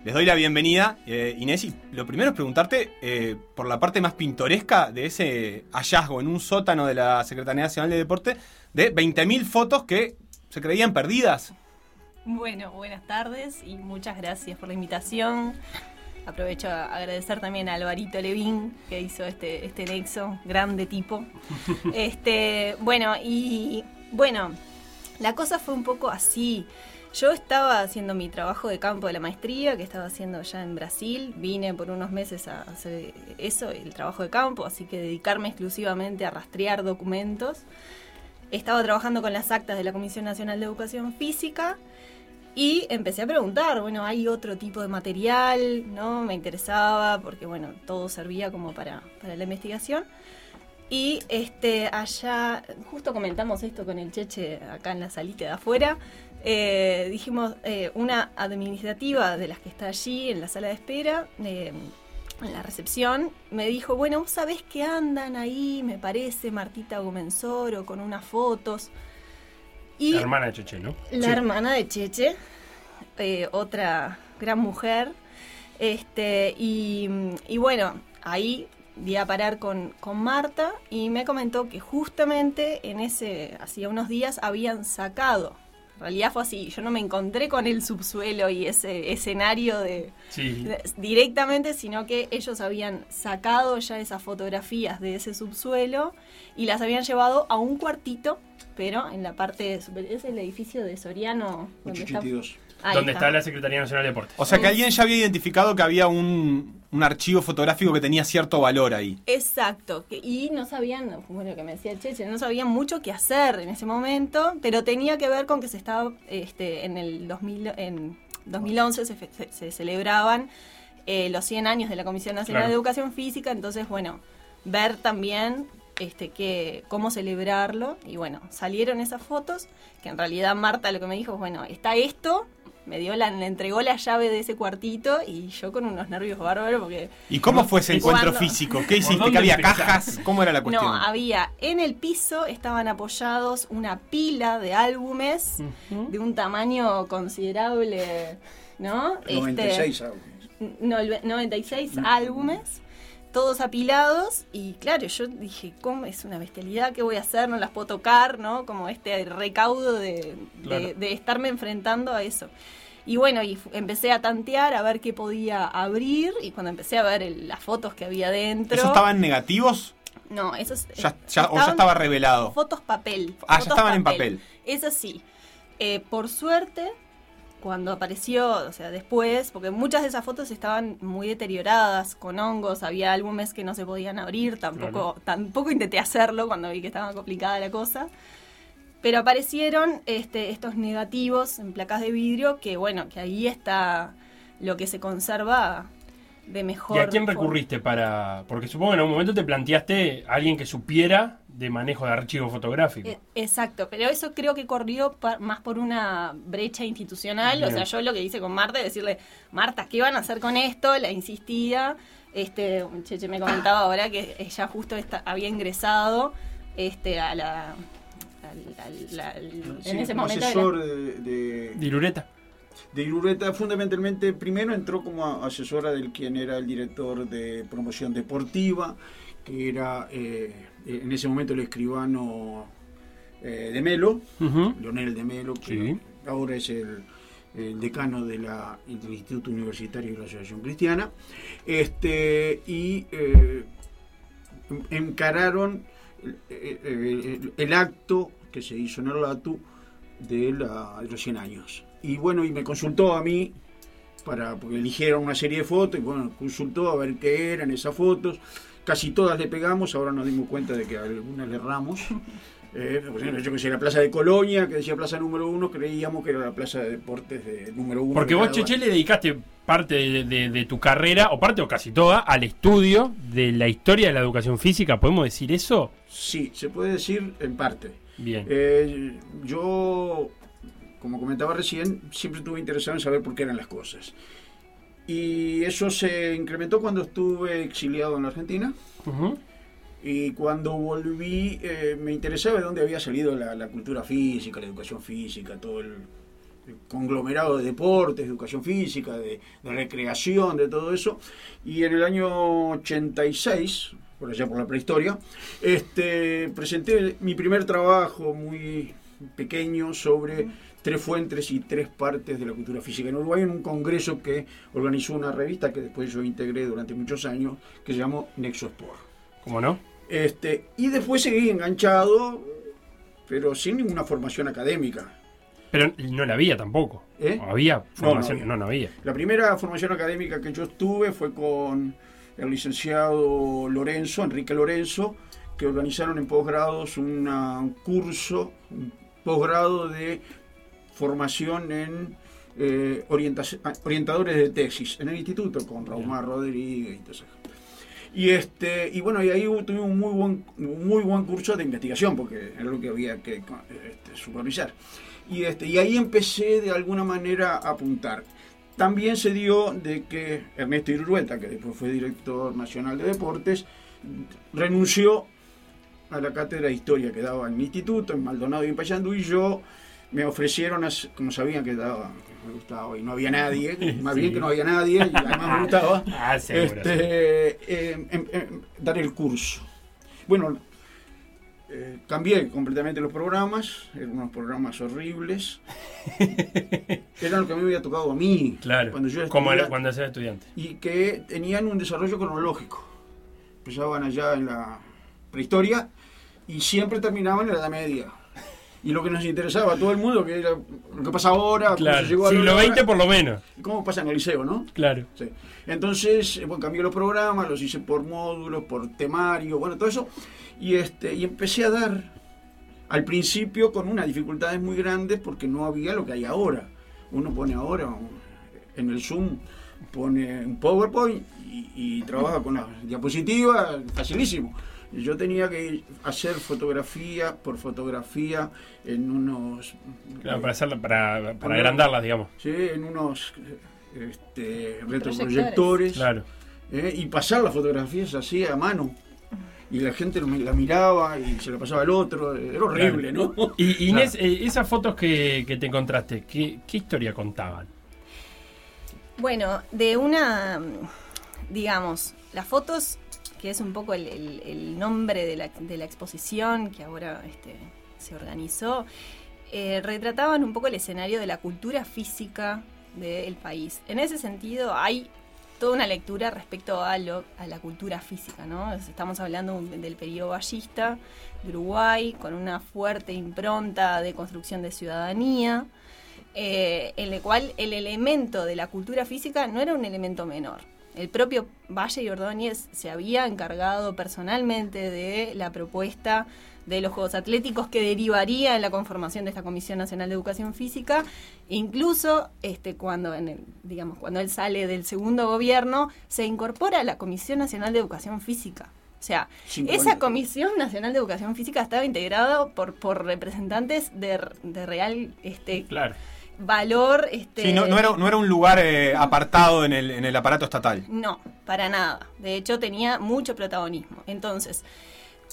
Les doy la bienvenida, eh, Inés, y lo primero es preguntarte eh, por la parte más pintoresca de ese hallazgo en un sótano de la Secretaría Nacional de Deporte de 20.000 fotos que se creían perdidas. Bueno, buenas tardes y muchas gracias por la invitación. Aprovecho a agradecer también a Alvarito Levín que hizo este, este nexo, grande tipo. Este, bueno, y bueno, la cosa fue un poco así. Yo estaba haciendo mi trabajo de campo de la maestría, que estaba haciendo ya en Brasil. Vine por unos meses a hacer eso, el trabajo de campo, así que dedicarme exclusivamente a rastrear documentos. Estaba trabajando con las actas de la Comisión Nacional de Educación Física y empecé a preguntar, bueno, hay otro tipo de material, ¿no? Me interesaba porque, bueno, todo servía como para, para la investigación. Y este, allá, justo comentamos esto con el Cheche acá en la salita de afuera, eh, dijimos, eh, una administrativa de las que está allí en la sala de espera, eh, en la recepción, me dijo, bueno, ¿vos sabés que andan ahí, me parece, Martita Gomenzoro, con unas fotos? Y La hermana de Cheche, ¿no? la hermana de Cheche, otra gran mujer. Este, y, y bueno, ahí di a parar con, con Marta y me comentó que justamente en ese, hacía unos días, habían sacado. En realidad fue así, yo no me encontré con el subsuelo y ese escenario de, Sí. de- directamente, sino que ellos habían sacado ya esas fotografías de ese subsuelo y las habían llevado a un cuartito, pero en la parte superior. Es el edificio de Soriano. donde está- 882. Ahí Donde está la Secretaría Nacional de Deportes. O sea que alguien ya había identificado que había un, un archivo fotográfico que tenía cierto valor ahí. Exacto, y no sabían, bueno, que me decía Cheche, no sabían mucho qué hacer en ese momento, pero tenía que ver con que se estaba, este, en el 2000, en 2011 se, fe- se- se celebraban eh, los 100 años de la Comisión Nacional Claro. de Educación Física, entonces, bueno, ver también este, que, cómo celebrarlo, y bueno, salieron esas fotos, que en realidad Marta lo que me dijo, es, bueno, está esto, me dio la, me entregó la llave de ese cuartito, y yo con unos nervios bárbaros, porque... ¿Y cómo fue ese encuentro Cuando- físico? ¿Qué hiciste? ¿Que había cajas? ¿Cómo era la cuestión? No, había en el piso estaban apoyados una pila de álbumes de un tamaño considerable, ¿no? Este, 96 álbumes. no, el ve- 96 álbumes, todos apilados y claro, yo dije, ¿cómo es una bestialidad? ¿Qué voy a hacer? No las puedo tocar, ¿no? Como este recaudo de, de- Claro. de estarme enfrentando a eso. Y bueno, y empecé a tantear a ver qué podía abrir y cuando empecé a ver el- las fotos que había dentro... ¿Eso estaban negativos? No, Ya- ya- o ya estaba revelado. Fotos papel. Ah, ya estaban en papel. Eso sí. Eh, por suerte, cuando apareció, o sea, después, porque muchas de esas fotos estaban muy deterioradas, con hongos, había álbumes que no se podían abrir, tampoco, Claro. tampoco intenté hacerlo cuando vi que estaba complicada la cosa. Pero aparecieron este, estos negativos en placas de vidrio que, bueno, que ahí está lo que se conserva de mejor ¿Y a quién recurriste para.? Porque supongo que en algún momento te planteaste a alguien que supiera de manejo de archivo fotográfico. Eh, Exacto, pero eso creo que corrió más por una brecha institucional. O sea, yo lo que hice con Marta es decirle, Marta, ¿qué van a hacer con esto? La insistía. Este, Cheche me comentaba ahora que ella justo esta- había ingresado este, a la. al- al- al- Sí, en ese como momento. de la- asesor de, de, Dirureta. De Irureta, fundamentalmente, primero entró como asesora del quien era el director de promoción deportiva, que era eh, en ese momento el escribano eh, de Melo, Ujú. Leonel de Melo, que Sí. ahora es el, el decano de la, del Instituto Universitario de la Asociación Cristiana, este, y eh, encararon el, el- el- el acto que se hizo en el LATU de, la- de los 100 años. Y bueno, y me consultó a mí, para, porque eligieron una serie de fotos, y bueno, consultó a ver qué eran esas fotos. Casi todas le pegamos, ahora nos dimos cuenta de que algunas le erramos. Eh, por ejemplo, yo que sé, la plaza de Colonia, que decía plaza número uno, creíamos que era la plaza de deportes de número uno. Porque que vos, Cheche, le dedicaste parte de, de- de tu carrera, o parte o casi toda, al estudio de la historia de la educación física. ¿Podemos decir eso? Sí, se puede decir en parte. Bien. Eh, yo, como comentaba recién, siempre estuve interesado en saber por qué eran las cosas. Y eso se incrementó cuando estuve exiliado en la Argentina. Ujú. Y cuando volví, eh, me interesaba de dónde había salido la, la cultura física, la educación física, todo el, el conglomerado de deportes, de educación física, de, de recreación, de todo eso. Y en el año 86, por allá por la prehistoria, este, presenté mi primer trabajo muy pequeño sobre tres fuentes y tres partes de la cultura física en Uruguay en un congreso que organizó una revista que después yo integré durante muchos años, que se llamó Nexo Sport. ¿Cómo no? Este, y después seguí enganchado, pero sin ninguna formación académica. Pero no la había tampoco. ¿Eh? ¿O ¿Había No, no formación? había. No, no había. La primera formación académica que yo tuve fue con el licenciado Lorenzo, Enrique Lorenzo, que organizaron en posgrados una- un curso, un posgrado de formación en eh, ah, orientadores de tesis en el instituto, con Raumar Rodríguez y todo eso. Y este y bueno, y ahí tuve un muy buen muy buen curso de investigación porque era lo que había que este, supervisar. Y este y ahí empecé de alguna manera a apuntar. También se dio de que Ernesto Irurueta, que después fue director nacional de deportes, renunció a la cátedra de historia que daba en mi instituto, en Maldonado y en Payandú, y yo me ofrecieron, a- como sabían que daba, que me gustaba y no había nadie, más Sí. bien que no había nadie, y además me gustaba, Ah, este, em- em- em, dar el curso. Bueno, eh, cambié completamente los programas, eran unos programas horribles. Eran lo que a mí me había tocado a mí. Claro. Cuando yo Como era cuando era estudiante. y que tenían un desarrollo cronológico. Empezaban allá en la prehistoria y siempre terminaban en la Edad Media. Y lo que nos interesaba a todo el mundo, que era lo que pasa ahora, cómo Claro. se llegó a Siglo XX por lo menos. cómo pasa en el liceo, ¿no? Claro. Sí. Entonces, eh, bueno, cambié los programas, los hice por módulos, por temario, bueno, todo eso. Y, este, y empecé a dar al principio con unas dificultades muy grandes porque no había lo que hay ahora. Uno pone ahora en el Zoom, pone un PowerPoint y, y trabaja con las diapositivas, facilísimo. Yo tenía que hacer fotografía por fotografía en unos... Claro, para, hacerla, para, para agrandarlas, digamos. Sí, en unos este, retroproyectores. Proyectores. Claro. ¿eh? y pasar las fotografías así a mano. Y la gente la miraba y se la pasaba al otro. Era horrible, ¿no? Y Inés, eh, esas fotos que, que te encontraste, ¿qué, qué historia contaban? Bueno, de una, digamos, las fotos, que es un poco el, nombre de la, exposición que ahora este, se organizó, eh, retrataban un poco el escenario de la cultura física del país. En ese sentido, hay toda una lectura respecto a, lo, a la cultura física, ¿no? Estamos hablando del periodo ballista de Uruguay, con una fuerte impronta de construcción de ciudadanía, eh, en el cual el elemento de la cultura física no era un elemento menor. El propio Valle y Ordóñez se había encargado personalmente de la propuesta de los Juegos Atléticos que derivaría en la conformación de esta Comisión Nacional de Educación Física. Incluso este, cuando, en el- digamos, cuando él sale del segundo gobierno, se incorpora a la Comisión Nacional de Educación Física. O sea, Cinco esa años. Comisión Nacional de Educación Física estaba integrada por, por representantes de, de real este, Claro. Valor. Este, Sí, no, no era, no era un lugar eh, apartado en el, en el aparato estatal. no, para nada. De hecho, tenía mucho protagonismo. Entonces,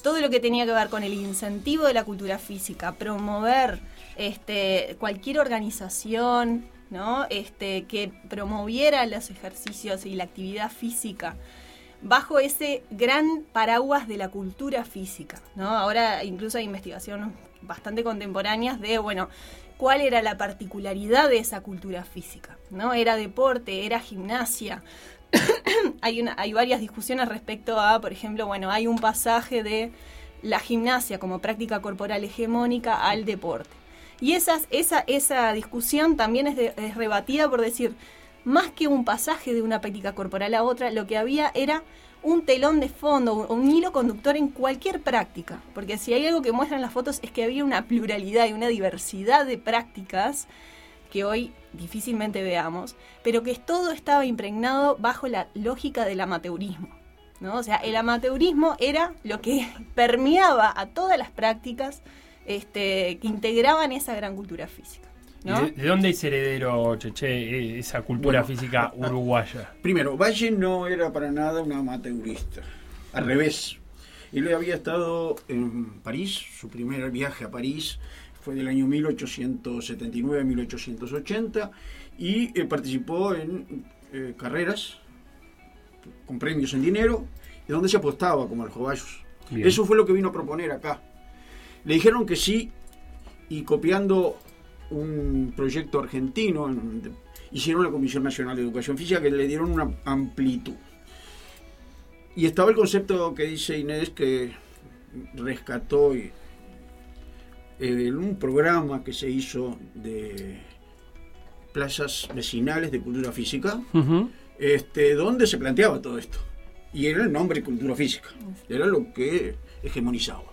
todo lo que tenía que ver con el incentivo de la cultura física, promover este, cualquier organización ¿no? este, que promoviera los ejercicios y la actividad física bajo ese gran paraguas de la cultura física. ¿no? Ahora incluso hay investigaciones bastante contemporáneas de, bueno, cuál era la particularidad de esa cultura física. ¿no? Era deporte, era gimnasia, hay, varias discusiones respecto a, por ejemplo, bueno, hay un pasaje de la gimnasia como práctica corporal hegemónica al deporte. Y esa, discusión también es rebatida por decir, más que un pasaje de una práctica corporal a otra, lo que había era un telón de fondo, un, un hilo conductor en cualquier práctica. Porque si hay algo que muestran las fotos es que había una pluralidad y una diversidad de prácticas que hoy difícilmente veamos, pero que todo estaba impregnado bajo la lógica del amateurismo. ¿no? O sea, el amateurismo era lo que permeaba a todas las prácticas este, que integraban esa gran cultura física. ¿Y ¿no? ¿De, de dónde es heredero, Cheche, eh, esa cultura Bueno, física uruguaya? Primero, Valle no era para nada un amateurista. Al revés. Él había estado en París, su primer viaje a París fue del año 1879-1880 y eh, participó en eh, carreras con premios en dinero y donde se apostaba como a los caballos. Bien. Eso fue lo que vino a proponer acá. Le dijeron que sí y copiando un proyecto argentino, hicieron la Comisión Nacional de Educación Física que le dieron una amplitud. Y estaba el concepto que dice Inés que rescató en un programa que se hizo de plazas vecinales de cultura física, este, donde se planteaba todo esto. Y era el nombre cultura física. Era lo que hegemonizaba.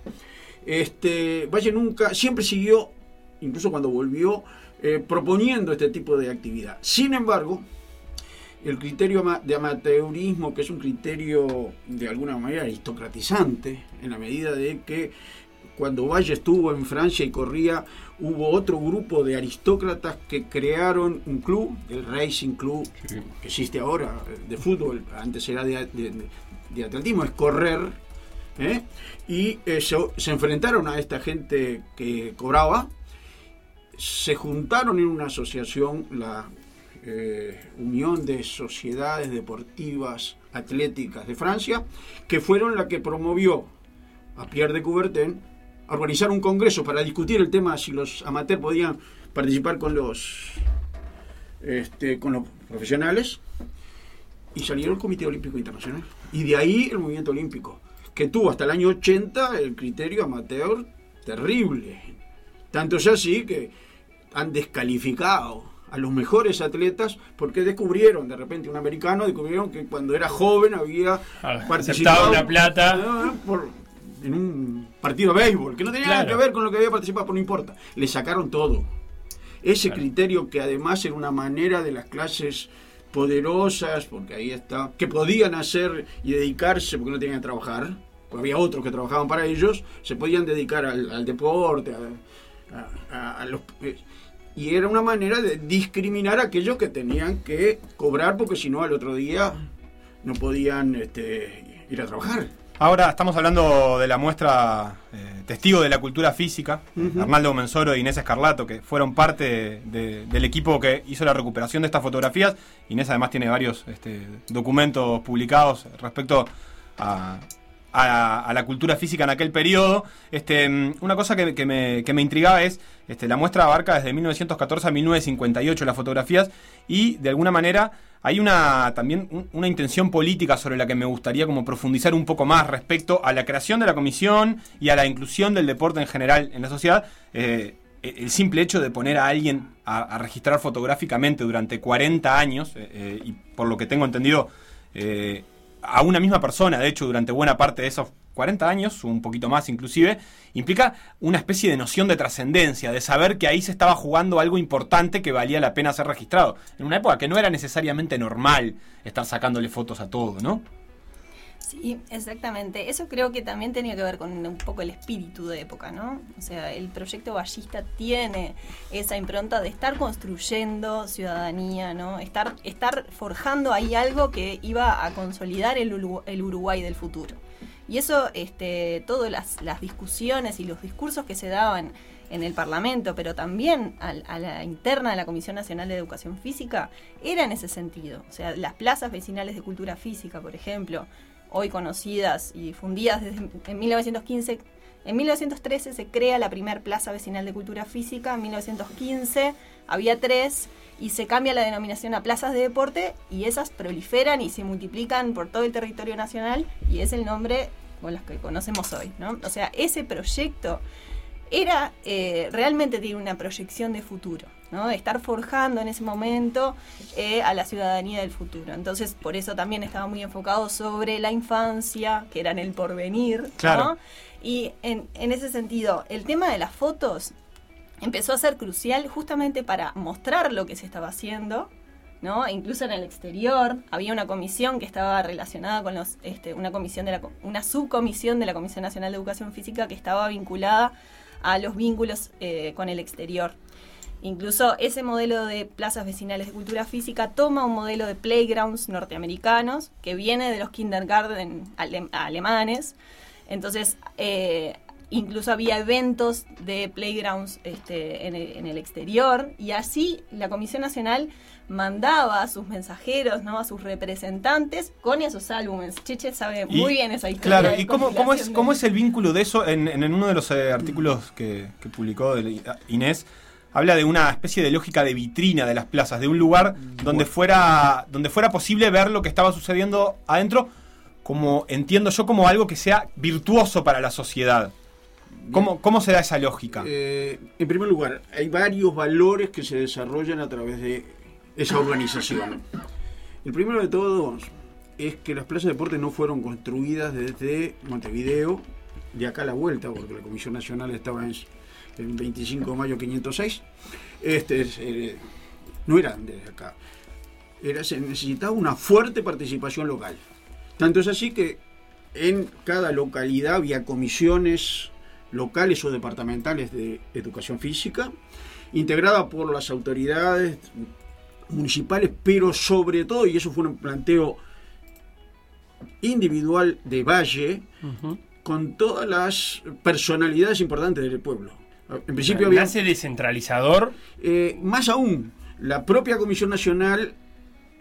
Este, Valle nunca, siempre siguió, incluso cuando volvió, eh, proponiendo este tipo de actividad. Sin embargo, el criterio de amateurismo, que es un criterio de alguna manera aristocratizante, en la medida de que cuando Valle estuvo en Francia y corría, hubo otro grupo de aristócratas que crearon un club, el Racing Club, que existe ahora, eh, de fútbol, antes era de, de- de atletismo, es correr, ¿eh? y eh, se, se enfrentaron a esta gente que cobraba, se juntaron en una asociación, la eh, Unión de Sociedades Deportivas Atléticas de Francia, que fueron la que promovió a Pierre de Coubertin a organizar un congreso para discutir el tema si los amateurs podían participar con los este, con los profesionales. Y salió el Comité Olímpico Internacional. Y de ahí el movimiento olímpico que tuvo hasta el año 80 el criterio amateur terrible. Tanto es así que han descalificado a los mejores atletas porque descubrieron, de repente un americano descubrieron que cuando era joven había Ah, participado una plata. Ah, por- en un partido de béisbol, que no tenía nada que ver con lo que había participado, pero no importa. Le sacaron todo. Ese criterio que además era una manera de las clases poderosas, porque ahí está, que podían hacer y dedicarse porque no tenían que trabajar, porque había otros que trabajaban para ellos, se podían dedicar al, al deporte, a, a- a- a los... eh, y era una manera de discriminar a aquellos que tenían que cobrar porque si no al otro día no podían este, ir a trabajar. Ahora estamos hablando de la muestra eh, Testigo de la Cultura Física. Arnaldo Mensoro y Inés Escarlato, que fueron parte de- del equipo que hizo la recuperación de estas fotografías. Inés además tiene varios este, documentos publicados respecto a, a- la cultura física en aquel periodo. Este, mm, una cosa que, me, intrigaba es, este, la muestra abarca desde 1914 a 1958 las fotografías y de alguna manera hay una también un- una intención política sobre la que me gustaría como profundizar un poco más respecto a la creación de la comisión y a la inclusión del deporte en general en la sociedad. Eh, el simple hecho de poner a alguien a, registrar fotográficamente durante 40 años, eh, eh, y por lo que tengo entendido, a una misma persona, de hecho, durante buena parte de esos 40 años, un poquito más inclusive, implica una especie de noción de trascendencia, de saber que ahí se estaba jugando algo importante que valía la pena ser registrado. En una época que no era necesariamente normal estar sacándole fotos a todo, ¿no? Sí, exactamente. Eso creo que también tenía que ver con un poco el espíritu de época, ¿no? O sea, el proyecto ballista tiene esa impronta de estar construyendo ciudadanía, ¿no? Estar, estar forjando ahí algo que iba a consolidar el, Uru- el Uruguay del futuro. Y eso, este, todas las, discusiones y los discursos que se daban en el Parlamento, pero también al- a, la interna de la Comisión Nacional de Educación Física, era en ese sentido. O sea, las plazas vecinales de cultura física, por ejemplo, hoy conocidas y difundidas desde en 1915. En 1913 se crea la primer plaza vecinal de cultura física, en 1915 había tres y se cambia la denominación a plazas de deporte y esas proliferan y se multiplican por todo el territorio nacional y es el nombre con los que conocemos hoy, ¿no? O sea, ese proyecto era eh, realmente tiene una proyección de futuro. ¿No? de estar forjando en ese momento eh, a la ciudadanía del futuro. Entonces, por eso también estaba muy enfocado sobre la infancia, que era en el porvenir. Y en, en ese sentido, el tema de las fotos empezó a ser crucial justamente para mostrar lo que se estaba haciendo, ¿no? Incluso en el exterior había una comisión que estaba relacionada con los, este, una comisión de la, una subcomisión de la Comisión Nacional de Educación Física que estaba vinculada a los vínculos eh, con el exterior. Incluso ese modelo de plazas vecinales de cultura física toma un modelo de playgrounds norteamericanos que viene de los kindergarten ale- alemanes. Entonces, eh, incluso había eventos de playgrounds este, en, el, en el exterior y así la Comisión Nacional mandaba a sus mensajeros, ¿no? a sus representantes con esos álbumes. Cheche sabe Y- muy bien esa historia. Claro, ¿y cómo, cómo es, cómo es el vínculo de eso? En, en uno de los eh, artículos que, que publicó el- Inés, habla de una especie de lógica de vitrina de las plazas, de un lugar donde fuera, donde fuera posible ver lo que estaba sucediendo adentro, como entiendo yo, como algo que sea virtuoso para la sociedad. ¿Cómo, cómo se da esa lógica? Eh, en primer lugar, hay varios valores que se desarrollan a través de esa organización. El primero de todos es que las plazas de deporte no fueron construidas desde Montevideo, de acá a la vuelta, porque la Comisión Nacional estaba en el 25 de mayo 506. Este, es, eh, no eran desde acá. Era, se necesitaba una fuerte participación local. Tanto es así que en cada localidad había comisiones locales o departamentales de educación física, integrada por las autoridades municipales, pero sobre todo, y eso fue un planteo individual de Valle, con todas las personalidades importantes del pueblo. En principio había... Nace descentralizador. Eh, más aún, la propia Comisión Nacional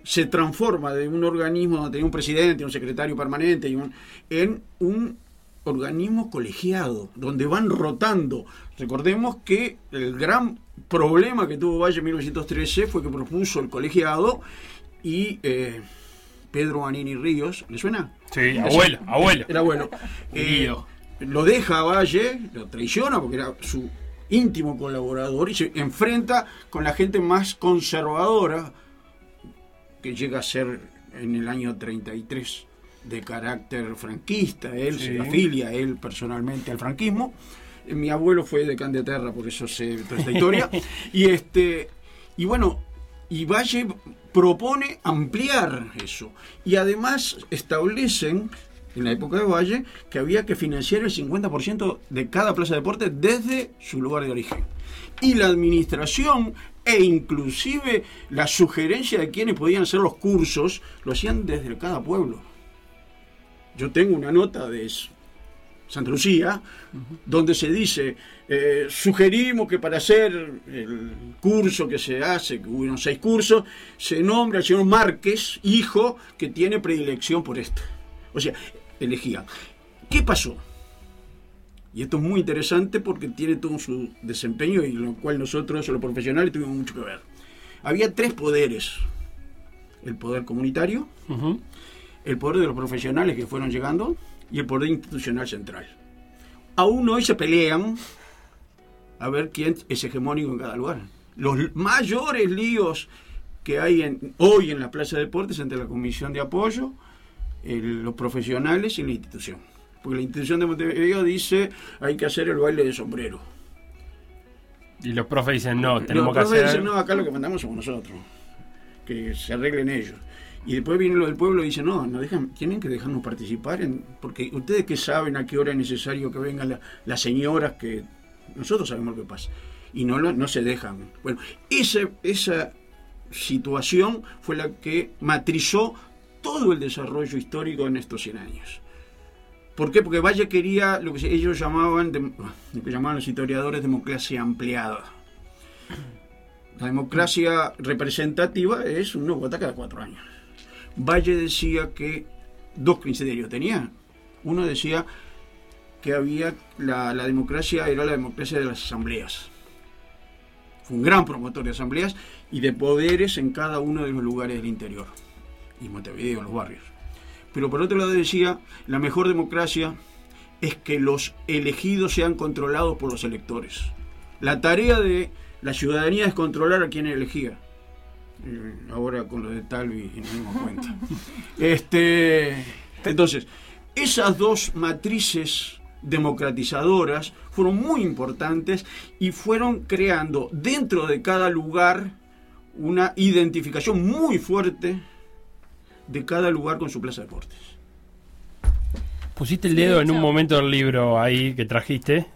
se transforma de un organismo donde tenía un presidente, un secretario permanente y un- en un organismo colegiado, donde van rotando. Recordemos que el gran problema que tuvo Valle en 1913 fue que propuso el colegiado y eh, Pedro Anini Ríos, ¿le suena? Sí, abuelo, abuelo. El abuelo. Eh. Lo deja a Valle, lo traiciona porque era su íntimo colaborador y se enfrenta con la gente más conservadora que llega a ser en el año 33 de carácter franquista. Él Sí. se afilia, él personalmente al franquismo. Eh, Mi abuelo fue de Candeterra, por eso sé toda esta historia. y este y bueno, y Valle propone ampliar eso. Y además establecen, en la época de Valle, que había que financiar el 50% de cada plaza de deporte desde su lugar de origen. Y la administración e inclusive la sugerencia de quienes podían hacer los cursos, lo hacían desde cada pueblo. Yo tengo una nota de Santa Lucía, donde se dice, eh, sugerimos que para hacer el curso que se hace, que hubo seis cursos, se nombra al señor Márquez, hijo, que tiene predilección por esto. O sea, elegía. ¿Qué pasó? Y esto es muy interesante porque tiene todo su desempeño y lo cual nosotros, los profesionales, tuvimos mucho que ver. Había tres poderes. El poder comunitario, el poder de los profesionales que fueron llegando y el poder institucional central. Aún hoy se pelean a ver quién es hegemónico en cada lugar. Los mayores líos que hay en- hoy en la Plaza de Deportes entre la Comisión de Apoyo, el- los profesionales y la institución. Porque la institución de Montevideo dice hay que hacer el baile de sombrero. Y los profes dicen, no, tenemos Los que profes hacer. dicen, no, acá lo que mandamos somos nosotros. Que se arreglen ellos. Y después viene lo del pueblo y dice, no, no dejan, tienen que dejarnos participar, en, porque ustedes que saben a qué hora es necesario que vengan la- las señoras, que nosotros sabemos lo que pasa. Y no, lo- no se dejan. Bueno, esa, esa situación fue la que matrizó todo el desarrollo histórico en estos 100 años. ¿Por qué? Porque Valle quería lo que ellos llamaban, lo que llamaban los historiadores democracia ampliada. La democracia representativa es un nuevo vota cada cuatro años. Valle decía que dos criterios tenía. Uno decía que había la, la democracia era la democracia de las asambleas. Fue un gran promotor de asambleas y de poderes en cada uno de los lugares del interior. Y Montevideo, en los barrios. Pero por otro lado decía, la mejor democracia es que los elegidos sean controlados por los electores. La tarea de La ciudadanía es controlar a quien elegía. Eh, ahora con lo de Talvi nos dimos cuenta. Este, entonces, esas dos matrices democratizadoras fueron muy importantes y fueron creando dentro de cada lugar una identificación muy fuerte de cada lugar con su plaza de deportes. Pusiste el dedo de en un momento del libro ahí que trajiste.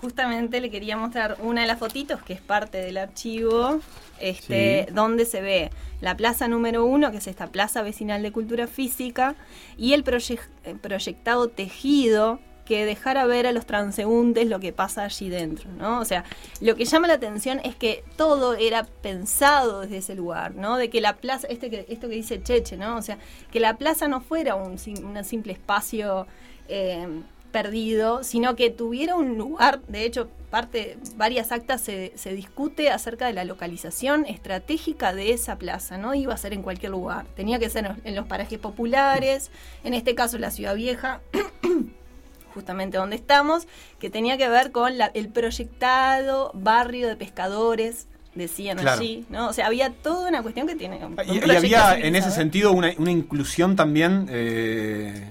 Justamente le quería mostrar una de las fotitos que es parte del archivo, este, Sí. donde se ve la plaza número uno, que es esta Plaza Vecinal de Cultura Física, y el proye- eh, proyectado tejido que dejara ver a los transeúntes lo que pasa allí dentro, ¿no? O sea, lo que llama la atención es que todo era pensado desde ese lugar, ¿no? De que la plaza, este que, esto que dice Cheche, ¿no? O sea, que la plaza no fuera un, sim- un simple espacio eh, perdido, sino que tuviera un lugar, de hecho, parte, varias actas se, se discute acerca de la localización estratégica de esa plaza, no iba a ser en cualquier lugar, tenía que ser en los parajes populares, en este caso la ciudad vieja, justamente donde estamos, que tenía que ver con la- el proyectado barrio de pescadores, decían Claro. allí, ¿no? O sea, había toda una cuestión que tiene... un Y, y había en ese sentido una, una inclusión también eh,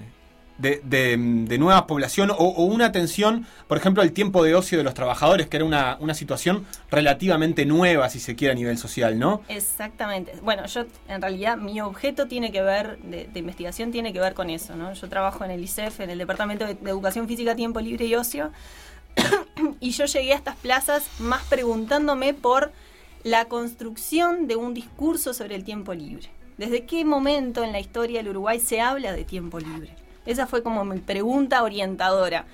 de, de- nueva población o, o una atención, por ejemplo, al tiempo de ocio de los trabajadores, que era una, una situación relativamente nueva, si se quiere, a nivel social, ¿no? Exactamente. Bueno, yo en realidad mi objeto tiene que ver, de, de investigación tiene que ver con eso, ¿no? Yo trabajo en el ICEF, en el Departamento de, de Educación Física, Tiempo Libre y Ocio, y yo llegué a estas plazas más preguntándome por la construcción de un discurso sobre el tiempo libre. ¿Desde qué momento en la historia del Uruguay se habla de tiempo libre? Esa fue como mi pregunta orientadora.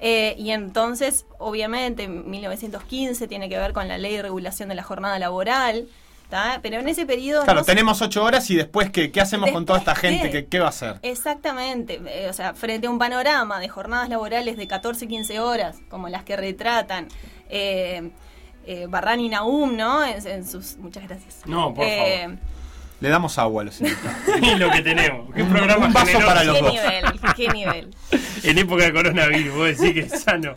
Eh, y entonces, obviamente, en 1915 tiene que ver con la ley de regulación de la jornada laboral, ¿tá? pero en ese periodo... Claro, no tenemos ocho horas y después, ¿qué, qué hacemos con toda esta gente? ¿qué? ¿Qué, va a hacer? Exactamente, eh, o sea, frente a un panorama de jornadas laborales de 14, 15 horas, como las que retratan eh, eh, Barran y Naum, ¿no? En, en sus... Muchas gracias. No, por Eh, Le damos agua a los invitados. Y lo que tenemos. ¿Qué Un- programa un vaso generoso. para los ¿Qué dos. nivel? ¿Qué nivel? En época de coronavirus, vos decís que es sano.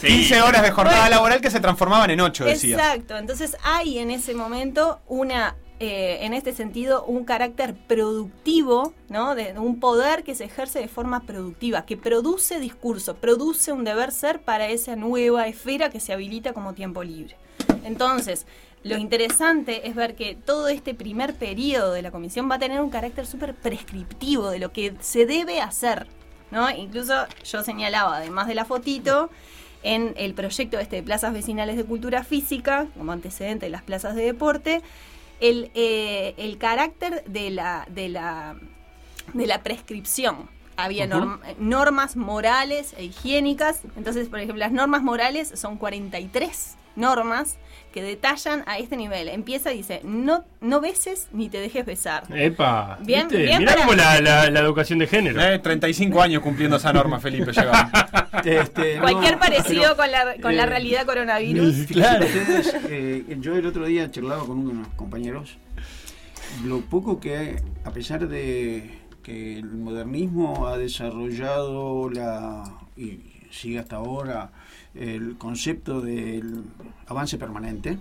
Sí. 15 horas de jornada Bueno. laboral que se transformaban en 8, decías. Exacto, entonces hay en ese momento una, eh, en este sentido, un carácter productivo, ¿no? De un poder que se ejerce de forma productiva, que produce discurso, produce un deber ser para esa nueva esfera que se habilita como tiempo libre. Entonces, lo interesante es ver que todo este primer periodo de la comisión va a tener un carácter súper prescriptivo de lo que se debe hacer, ¿no? Incluso yo señalaba, además de la fotito, en el proyecto este de plazas vecinales de cultura física, como antecedente de las plazas de deporte, el, eh, el carácter de la, de la, de la prescripción. Había norm- normas morales e higiénicas. Entonces, por ejemplo, las normas morales son 43 normas que detallan a este nivel. Empieza y dice, no, no beses ni te dejes besar. Epa. Bien, ¿viste? bien Mirá para- como la, la, la educación de género. Eh, 35 años cumpliendo esa norma, Felipe, lleva. Este, Cualquier no, parecido pero, con la, con la eh, realidad coronavirus. Fíjense ustedes, eh, yo el otro día charlaba con unos compañeros lo poco que, a pesar de que el modernismo ha desarrollado la y sigue hasta ahora el concepto del avance permanente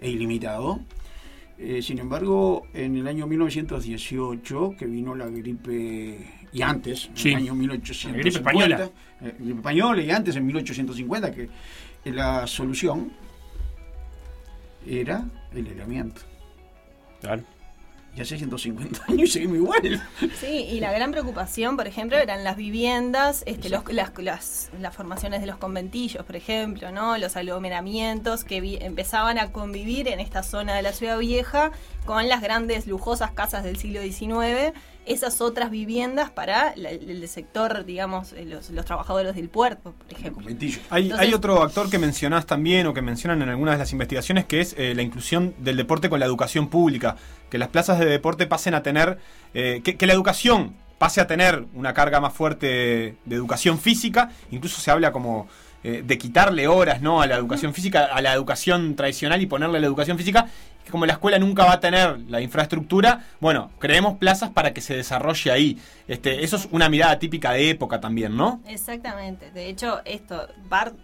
e ilimitado. Eh, sin embargo, en el año 1918, que vino la gripe, y antes, en el año 1850, La gripe española. eh, gripe española, y antes, en 1850, que la solución era el aislamiento. Claro. Y hace 150 años y seguimos igual. Sí, y la gran preocupación, por ejemplo, eran las viviendas, este, los- las, las- las formaciones de los conventillos, por ejemplo, ¿no? Los aglomeramientos que vi- empezaban a convivir en esta zona de la ciudad vieja con las grandes lujosas casas del siglo XIX, esas otras viviendas para la- el, sector, digamos, eh, los, los trabajadores del puerto, por ejemplo. Hay, Entonces- hay otro actor que mencionás también o que mencionan en algunas de las investigaciones que es eh, la inclusión del deporte con la educación pública. Que las plazas de deporte pasen a tener, eh, que, que la educación pase a tener una carga más fuerte de, de educación física. Incluso se habla como eh, de quitarle horas ¿no? a la educación física, a la educación tradicional y ponerle la educación física. Que como la escuela nunca va a tener la infraestructura, bueno, creemos plazas para que se desarrolle ahí. Este, eso es una mirada típica de época también, ¿no? Exactamente. De hecho, esto, Bart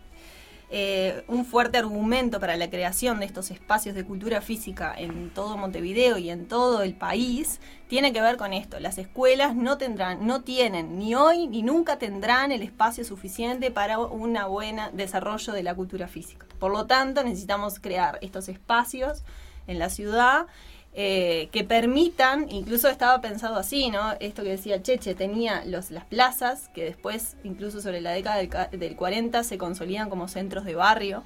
eh, un fuerte argumento para la creación de estos espacios de cultura física en todo Montevideo y en todo el país tiene que ver con esto. Las escuelas no tendrán, no tienen ni hoy ni nunca tendrán el espacio suficiente para un buen desarrollo de la cultura física. Por lo tanto, necesitamos crear estos espacios en la ciudad eh, que permitan, incluso estaba pensado así, ¿no? Esto que decía Cheche, tenía los, las plazas, que después, incluso sobre la década del, del 40, se consolidan como centros de barrio,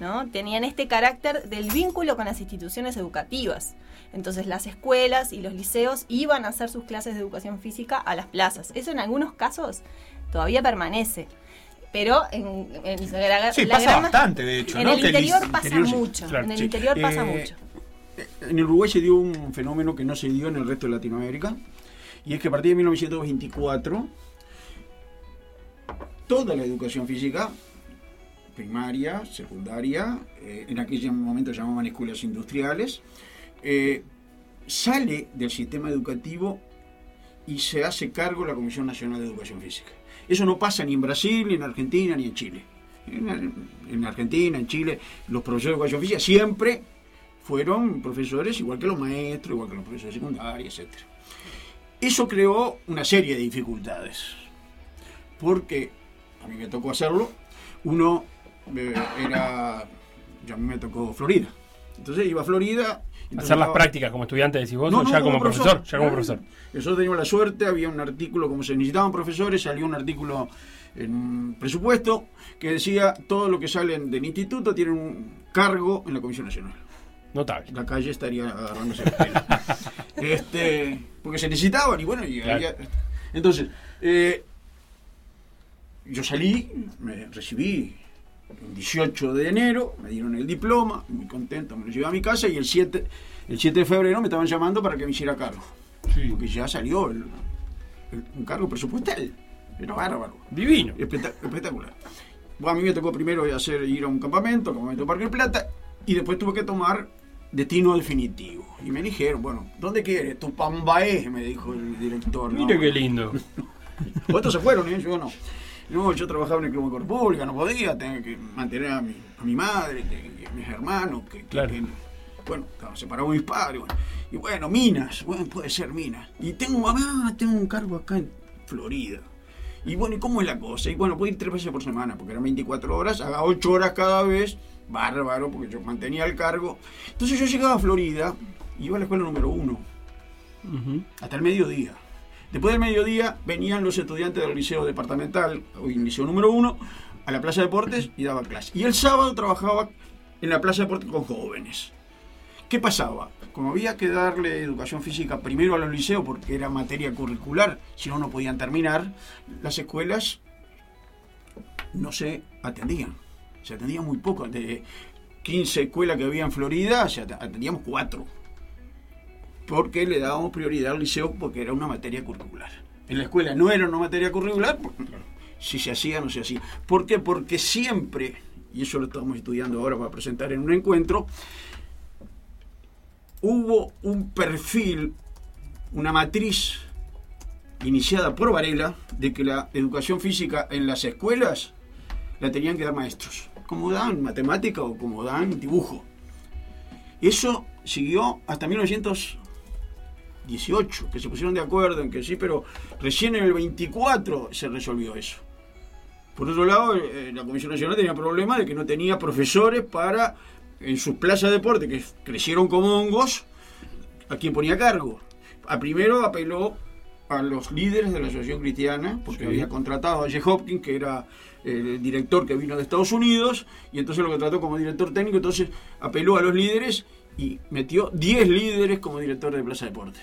¿no? Tenían este carácter del vínculo con las instituciones educativas. Entonces las escuelas y los liceos iban a hacer sus clases de educación física a las plazas. Eso en algunos casos todavía permanece. Pero en, en la, Sí, la pasa gran bastante, de hecho, En ¿no? el Que el interior pasa interior sí. mucho. Claro, en el sí. interior pasa Eh, mucho. En Uruguay se dio un fenómeno que no se dio en el resto de Latinoamérica, y es que a partir de 1924, toda la educación física, primaria, secundaria, eh, en aquel momento llamaban escuelas industriales, eh, sale del sistema educativo y se hace cargo la Comisión Nacional de Educación Física. Eso no pasa ni en Brasil, ni en Argentina, ni en Chile. En, en Argentina, en Chile, los profesores de educación física siempre fueron profesores igual que los maestros, igual que los profesores secundarios, etc. Eso creó una serie de dificultades, porque a mí me tocó hacerlo, uno eh, era, ya a mí me tocó Florida, entonces iba a Florida... Hacer las prácticas como estudiante decís vos no, o ya como, profesor, ya como Ah, profesor. Nosotros teníamos la suerte, había un artículo, como se necesitaban profesores, salió un artículo en presupuesto que decía todo lo que salen del instituto tienen un cargo en la Comisión Nacional. Notable. La calle estaría agarrándose el pelo. este, porque se necesitaban y bueno, y Claro. había- entonces, eh, yo salí, me recibí el 18 de enero, me dieron el diploma, muy contento, me lo llevé a mi casa y el 7, el 7 de febrero me estaban llamando para que me hiciera cargo. Porque ya salió el- el- un cargo presupuestal. Era bárbaro. Divino. Espectac- espectacular. Bueno, a mí me tocó primero hacer ir a un campamento, campamento Parque Plata, y después tuve que tomar destino definitivo. Y me dijeron, bueno, ¿dónde quieres? Tupambaé, me dijo el director. ¿no? Mire qué lindo. Otros se fueron, ¿eh? yo no. No, yo trabajaba en el Club de Cor Pública, no podía, tenía que mantener a mi, a mi madre, a mis hermanos, que, Claro. que- bueno, estaban separados mis padres. bueno. Y bueno, Minas, bueno, puede ser Minas. Y tengo, mamá, tengo un cargo acá en Florida. Y bueno, ¿y cómo es la cosa? Y bueno, puedo ir tres veces por semana, porque eran 24 horas, haga 8 horas cada vez, bárbaro, porque yo mantenía el cargo. Entonces yo llegaba a Florida, iba a la escuela número uno, hasta el mediodía. Después del mediodía venían los estudiantes del liceo departamental, hoy liceo número uno, a la Plaza de Deportes y daba clase. Y el sábado trabajaba en la Plaza de Deportes con jóvenes. ¿Qué pasaba? Como había que darle educación física primero a los liceos porque era materia curricular, si no, no podían terminar, las escuelas no se atendían. Se atendían muy poco. De 15 escuelas que había en Florida, se at- atendíamos 4 porque le dábamos prioridad al liceo porque era una materia curricular. En la escuela no era una materia curricular, si se hacía no se hacía. ¿Por qué? Porque siempre, y eso lo estamos estudiando ahora para presentar en un encuentro, hubo un perfil, una matriz iniciada por Varela de que la educación física en las escuelas la tenían que dar maestros, como dan matemática o como dan dibujo. Eso siguió hasta 1918, que se pusieron de acuerdo en que sí, pero recién en el 24 se resolvió eso. Por otro lado, eh, la Comisión Nacional tenía problema de que no tenía profesores para, en sus plazas de deporte, que crecieron como hongos, a quien ponía cargo. A primero apeló a los líderes de la Asociación Cristiana, porque Sí. había contratado a J. Hopkins, que era el director que vino de Estados Unidos, y entonces lo contrató como director técnico, entonces apeló a los líderes y metió 10 líderes como director de Plaza Deporte.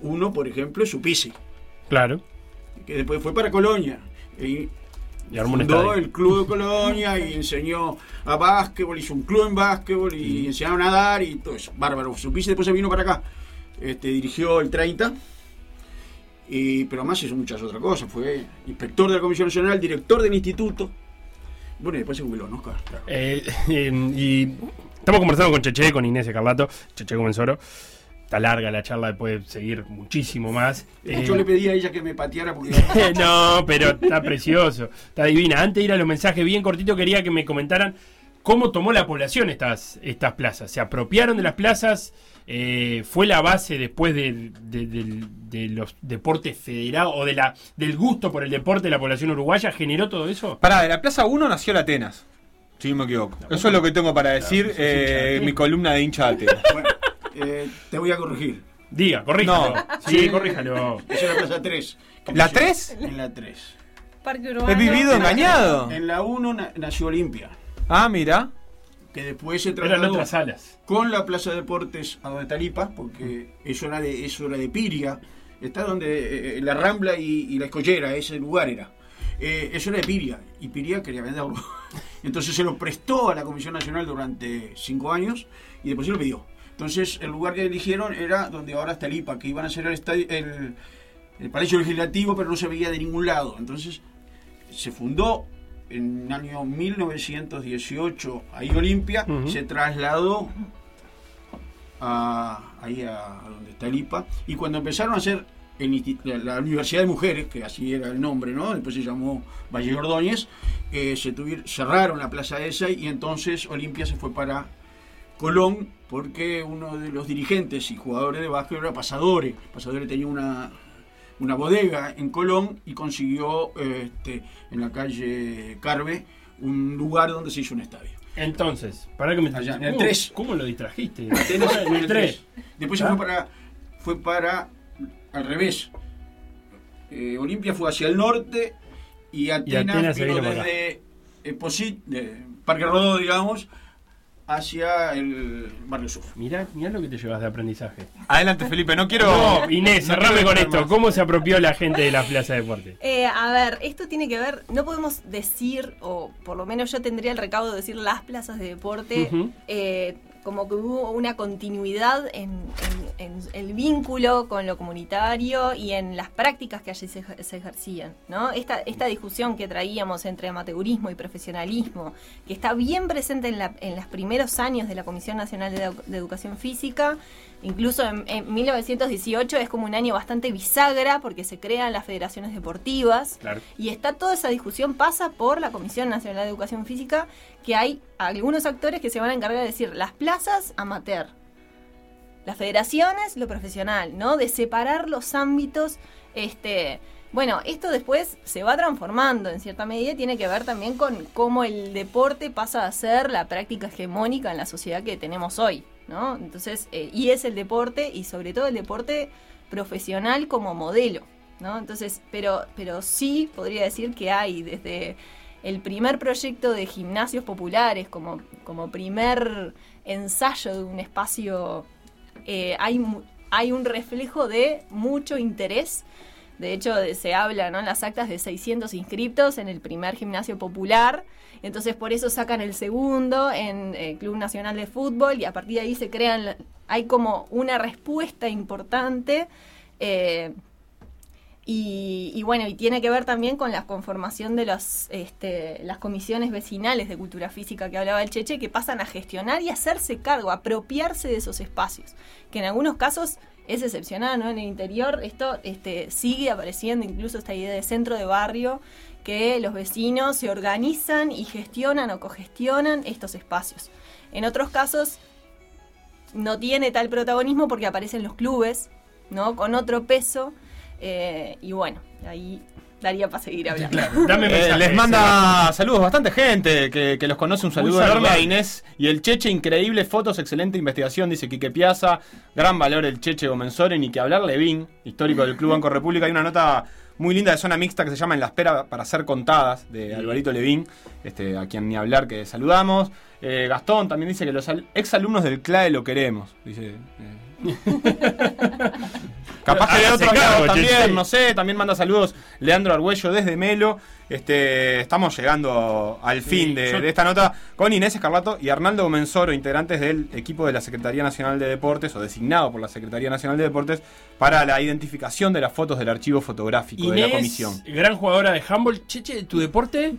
Uno, por ejemplo, es Supisi, Claro. que después fue para Colonia. Y Y fundó el club de Colonia y enseñó a básquetbol, hizo un club en básquetbol y enseñaba a nadar y todo eso. Bárbaro. Supisi después se vino para acá. Este, dirigió el 30. Y, pero además hizo muchas otras cosas. Fue inspector de la Comisión Nacional, director del instituto. Bueno, y después se jubiló, ¿no, Oscar? Claro. Eh, eh, y estamos conversando con Cheche, con Inés Carlato, Cheche Comensoro. está larga la charla, puede seguir muchísimo más. Eh, Yo le pedí a ella que me pateara porque no, pero está precioso, está divina. Antes de ir a los mensajes bien cortito, quería que me comentaran cómo tomó la población estas, estas plazas. ¿Se apropiaron de las plazas? Eh, ¿Fue la base después de, los deportes federados o de la, del gusto por el deporte de la población uruguaya? ¿Generó todo eso? Pará, de la Plaza 1 nació la Atenas. Si no me equivoco. Eso es lo que tengo para decir eh, en mi columna de hincha de Atenas. Bueno, eh, te voy a corregir. Diga, corríjalo. No. Sí, corríjalo. Es en la plaza 3. ¿La 3? En la 3. Parque urbano. He vivido engañado. En la 1 na- nació Olimpia, Ah, mira. Que después se trasladó otras salas. con la Plaza de Deportes a donde está Lipa, porque eso era de, eso era de Piria. Está donde eh, la Rambla y, y la Escollera, ese lugar era. Eh, eso era de Piria, y Piria quería venderlo. Entonces se lo prestó a la Comisión Nacional durante cinco años y después se lo pidió. Entonces el lugar que eligieron era donde ahora está el IPA, que iban a ser el, estadio, el, el Palacio Legislativo, pero no se veía de ningún lado. Entonces se fundó en el año 1918 ahí Olimpia, se trasladó a, ahí a, a donde está el IPA, y cuando empezaron a hacer el la, la Universidad de Mujeres, que así era el nombre, ¿no? Después se llamó Valle Ordóñez, eh, se cerraron la plaza esa y entonces Olimpia se fue para Colón porque uno de los dirigentes y jugadores de básquet era Pasadore. Pasadore tenía una, una bodega en Colón y consiguió eh, este, en la calle Carve un lugar donde se hizo un estadio. Entonces, para que me Allá, en el ¿Cómo- 3. ¿Cómo lo distrajiste? Atenas en el 3. Después se ¿Ah? fue para, fue para al revés. Eh, Olimpia fue hacia el norte y Atenas, Atenas se vino desde Esposit, de Parque Rodó, digamos, hacia el barrio sur. Mirá, mirá lo que te llevas de aprendizaje. Adelante, Felipe. No quiero. No, Inés, no cerrame con esto. más. ¿Cómo se apropió la gente de la Plaza de Deportes? Eh, a ver, esto tiene que ver, no podemos decir, o por lo menos yo tendría el recaudo de decir las plazas de deporte, eh, como que hubo una continuidad en, en- en el vínculo con lo comunitario y en las prácticas que allí se, ej- se ejercían. ¿no? Esta, esta discusión que traíamos entre amateurismo y profesionalismo, que está bien presente en, la- en los primeros años de la Comisión Nacional de, Edu- de Educación Física, Incluso en, en 1918 es como un año bastante bisagra porque se crean las federaciones deportivas Claro. y está toda esa discusión pasa por la Comisión Nacional de Educación Física que hay algunos actores que se van a encargar de decir las plazas amateur, las federaciones lo profesional, ¿no? De separar los ámbitos este bueno, esto después se va transformando en cierta medida tiene que ver también con cómo el deporte pasa a ser la práctica hegemónica en la sociedad que tenemos hoy, ¿no? Entonces, eh, y es el deporte y sobre todo el deporte profesional como modelo, ¿no? Entonces, pero, pero sí podría decir que hay desde el primer proyecto de gimnasios populares como, como primer ensayo de un espacio, eh, hay, hay un reflejo de mucho interés de hecho, se habla ¿no? en las actas de 600 inscriptos en el primer gimnasio popular. Entonces, por eso sacan el segundo en el Club Nacional de Fútbol y a partir de ahí se crean, hay como una respuesta importante. eh, y, bueno, y tiene que ver también con la conformación de los, este, las comisiones vecinales de cultura física que hablaba el Cheche, que pasan a gestionar y hacerse cargo, apropiarse de esos espacios, que en algunos casos es excepcional, ¿no? En el interior esto este, sigue apareciendo, incluso esta idea de centro de barrio, que los vecinos se organizan y gestionan o cogestionan estos espacios. En otros casos no tiene tal protagonismo porque aparecen los clubes, ¿no? Con otro peso. Eh, y bueno, ahí daría para seguir hablando. Dame Eh, les manda saludos bastante gente que, que los conoce. Un saludo Un enorme a. Inés y el Cheche. Increíble fotos, excelente investigación, dice Quique Piazza. Gran valor el Cheche Gomenzore. Ni que hablar Levín, histórico del Club Banco República. Hay una nota muy linda de zona mixta que se llama En la espera para ser contadas de Alvarito Levín, este, a quien ni hablar que saludamos. Eh, Gastón también dice que los al- exalumnos del CLAE lo queremos. Dice. eh. Capaz que de otros lados también, no sé, también manda saludos Leandro Argüello desde Melo. Este, estamos llegando al fin de, yo- de esta nota con Inés Escarlato y Arnaldo Gomenzoro, integrantes del equipo de la Secretaría Nacional de Deportes o designado por la Secretaría Nacional de Deportes para la identificación de las fotos del archivo fotográfico de la comisión. gran jugadora de handball. Cheche, ¿tu deporte?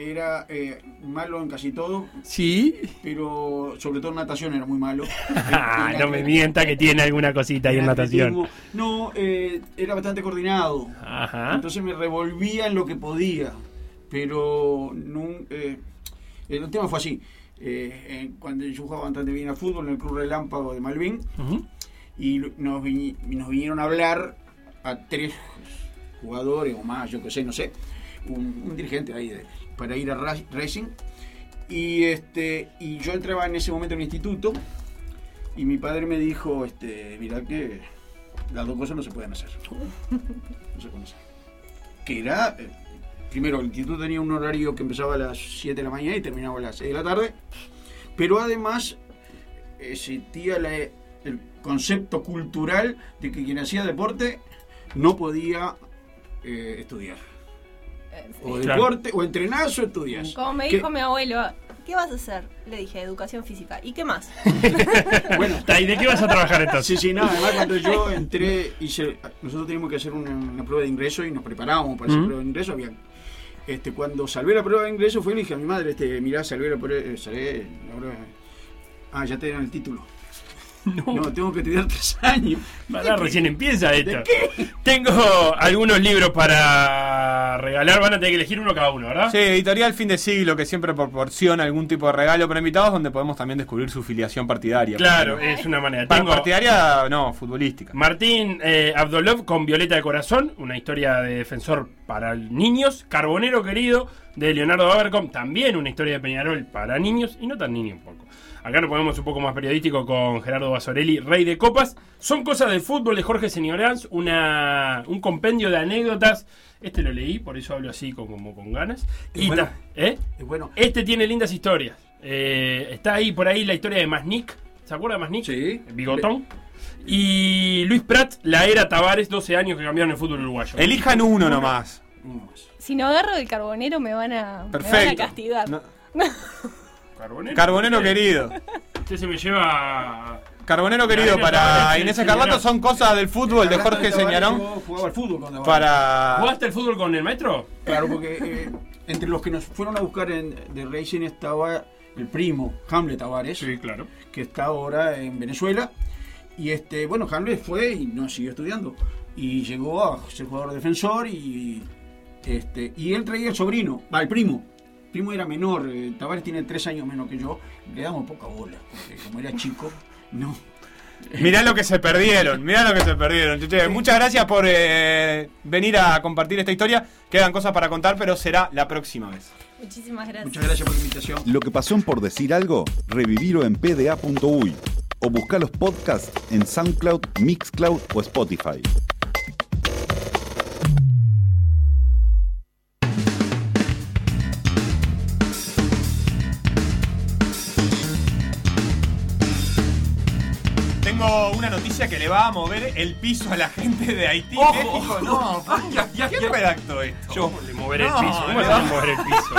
Era eh, malo en casi todo, Sí. pero sobre todo en natación era muy malo. Ah, no me mienta que tiene alguna cosita ahí en natación. atletismo, No, eh, era bastante coordinado. Ajá. Entonces me revolvía en lo que podía. Pero nun- eh, el tema fue así. Eh, cuando yo jugaba bastante bien al fútbol en el Club Relámpago de Malvin, y nos, vi- nos vinieron a hablar a tres jugadores o más, yo que sé, no sé, un, un dirigente ahí de- para ir a Ra- Racing. Y, este, y yo entraba en ese momento en el instituto y mi padre me dijo, este, mira que las dos cosas no se pueden hacer. No se pueden hacer. Que era, eh, primero, el instituto tenía un horario que empezaba a las 7 de la mañana y terminaba a las 6 de la tarde, pero además existía la- el concepto cultural de que quien hacía deporte no podía eh, estudiar. O Claro. deporte, o entrenás o estudias. Como me dijo mi abuelo, ¿qué vas a hacer? Le dije, educación física. ¿Y qué más? Bueno, ¿Y de qué vas a trabajar entonces? Sí, sí, no, además cuando yo entré, hice, nosotros teníamos que hacer una, una prueba de ingreso y nos preparábamos para esa Ujú. prueba de ingreso. Había, este, cuando salvé la prueba de ingreso fue y le dije a mi madre, este, mirá, salvé la prueba, eh, salvé la prueba. Ah, ya te dieron el título. No. tengo que estudiar tres años. Pará, recién empieza esto. ¿De qué? Tengo algunos libros para regalar. Van a tener que elegir uno cada uno, ¿verdad? Sí, editorial Fin de Siglo, que siempre proporciona algún tipo de regalo para invitados, donde podemos también descubrir su filiación partidaria. Claro, es una manera. Para Tengo partidaria, no, futbolística. Martín eh, Abdolov con Violeta de Corazón, una historia de defensor para niños. Carbonero querido de Leonardo Abercom, también una historia de Peñarol para niños y no tan niño un poco. Acá nos ponemos un poco más periodístico con Gerardo Basorelli, Rey de Copas. Son cosas del fútbol de Jorge Señoranz, una, un compendio de anécdotas. Este lo leí, por eso hablo así como, como con ganas. Es Y bueno. ta- ¿eh? Bueno, Este tiene lindas historias. Eh, está ahí por ahí la historia de Masnik. ¿Se acuerda de Masnik? Sí. El Bigotón. Y Luis Prat, la era Tavares, 12 años que cambiaron el fútbol uruguayo. Elijan uno nomás. uno. Si no agarro el carbonero me van a, me van a castigar. No- Carbonero. Carbonero querido. Usted se me lleva. Carbonero querido para Inés sí, Escarlato son cosas del fútbol de Jorge Señarón jugaba al fútbol con para... ¿Jugaste el fútbol con el maestro? Claro, porque eh, entre los que nos fueron a buscar en, de Racing estaba el primo, Hamlet Tavares, claro. que está ahora en Venezuela. Y este, bueno, Hamlet fue y no siguió estudiando. Y llegó a ser jugador defensor y este y él traía el sobrino, va, el primo. El primo era menor, eh, Tavares tiene tres años menos que yo, le damos poca bola, porque como era chico, no. Mirá lo que se perdieron, mirá lo que se perdieron. Che, Muchas gracias por eh, venir a compartir esta historia. Quedan cosas para contar, pero será la próxima vez. Muchísimas gracias. Muchas gracias por la invitación. Lo que pasó por decir algo, revivirlo en pda.uy o buscar los podcasts en SoundCloud, Mixcloud o Spotify. Tengo una noticia que le va a mover el piso a la gente de Haití. Ojo, México, no. ¿Quién redactó esto? Yo le moveré No, el piso. ¿Cómo no. le va a mover el piso?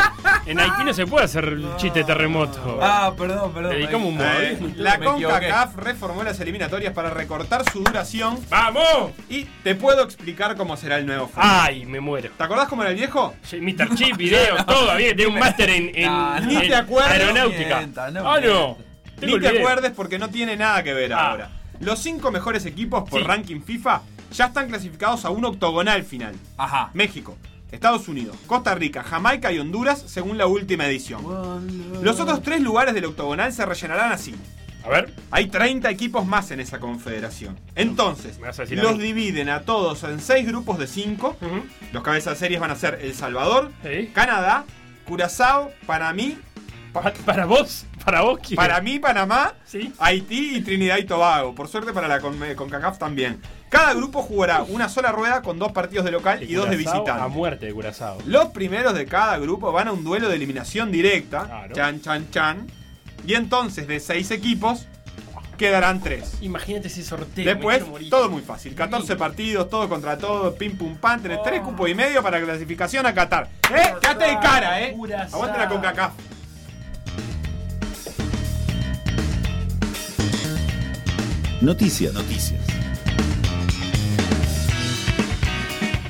En Haití no se puede hacer chiste de terremoto. Ah, perdón, perdón. Le dedicamos un Eh, móvil. La. CONCACAF reformó las eliminatorias para recortar su duración ¡Vamos! y te puedo explicar cómo será el nuevo fútbol. ¡Ay, me muero! ¿Te acordás cómo era el viejo? Sí, Mr. Chip, videos, todo. Había tiene un máster en, en, No, ni en te acuerdas. aeronáutica. No mienta, no ah, no. Ni te acuerdes porque no tiene nada que ver Ah. ahora. Los cinco mejores equipos por Sí. ranking FIFA ya están clasificados a un octogonal final. Ajá. México, Estados Unidos, Costa Rica, Jamaica y Honduras según la última edición. Los otros tres lugares del octogonal se rellenarán así. A ver. Hay 30 equipos más en esa confederación. Entonces, Me vas a decir a los mí. dividen a todos en seis grupos de cinco. Ujú. Los cabezas de series van a ser El Salvador, Sí. Canadá, Curazao, Panamí, Pa- para vos, para vos, ¿quién? para mí, Panamá, Sí. Haití y Trinidad y Tobago. Por suerte para la con- CONCACAF también. Cada grupo jugará una sola rueda con dos partidos de local y dos de visitante. A muerte de Curazao. Los primeros de cada grupo van a un duelo de eliminación directa. Claro. Chan, chan, chan. Y entonces de seis equipos quedarán tres. Imagínate ese sorteo. Después, todo muy fácil. 14 partidos, todo contra todo, pim pum pam. Tenés tres cupos y medio para clasificación a Qatar. ¿Eh? Quédate de cara, ¿eh? Aguante la CONCACAF. Noticias. Noticias.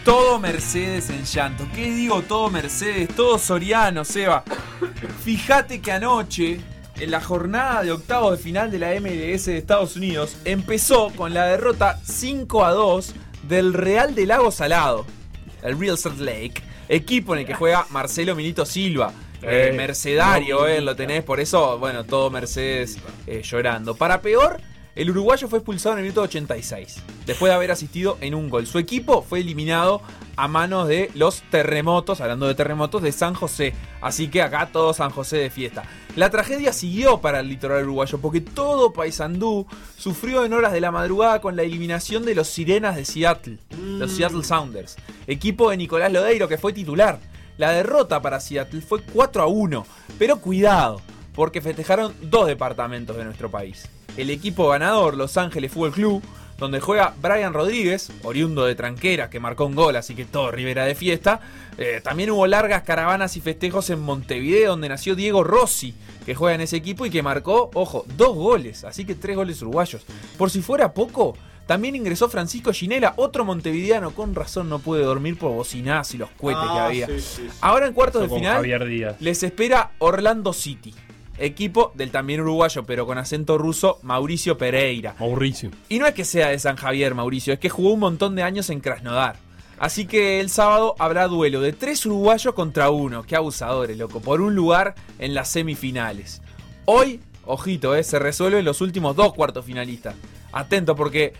Todo Mercedes en llanto. ¿Qué digo todo Mercedes? Todo Soriano, Seba. Fíjate que anoche, en la jornada de octavos de final de la MLS de Estados Unidos, empezó con la derrota 5 a 2 del Real de Lago Salado, el Real Salt Lake, equipo en el que juega Marcelo Milito Silva. Eh, Eh, mercedario, no, eh, lo tenés, por eso, bueno, todo Mercedes eh, llorando. Para peor, el uruguayo fue expulsado en el minuto 86, después de haber asistido en un gol. Su equipo fue eliminado a manos de los terremotos, hablando de terremotos, de San José. Así que acá todo San José de fiesta. La tragedia siguió para el litoral uruguayo, porque todo Paysandú sufrió en horas de la madrugada con la eliminación de los Sirenas de Seattle, los Seattle Sounders, equipo de Nicolás Lodeiro, que fue titular. La derrota para Seattle fue 4 a 1, pero cuidado, porque festejaron dos departamentos de nuestro país. El equipo ganador, Los Ángeles Fútbol Club, donde juega Brian Rodríguez, oriundo de Tranquera, que marcó un gol, así que todo Rivera de fiesta. Eh, también hubo largas caravanas y festejos en Montevideo, donde nació Diego Rossi, que juega en ese equipo y que marcó, ojo, dos goles, así que tres goles uruguayos. Por si fuera poco, también ingresó Francisco Ginela, otro montevideano, con razón no puede dormir por bocinazos y los cohetes que Ah, había. sí, sí, sí. Ahora en cuartos de final Díaz. les espera Orlando City, equipo del también uruguayo, pero con acento ruso, Mauricio Pereira. Mauricio. Y no es que sea de San Javier, Mauricio, es que jugó un montón de años en Krasnodar. Así que el sábado habrá duelo de tres uruguayos contra uno. Qué abusadores, loco. Por un lugar en las semifinales. Hoy, ojito, eh, se resuelven los últimos dos cuartos finalistas. Atento porque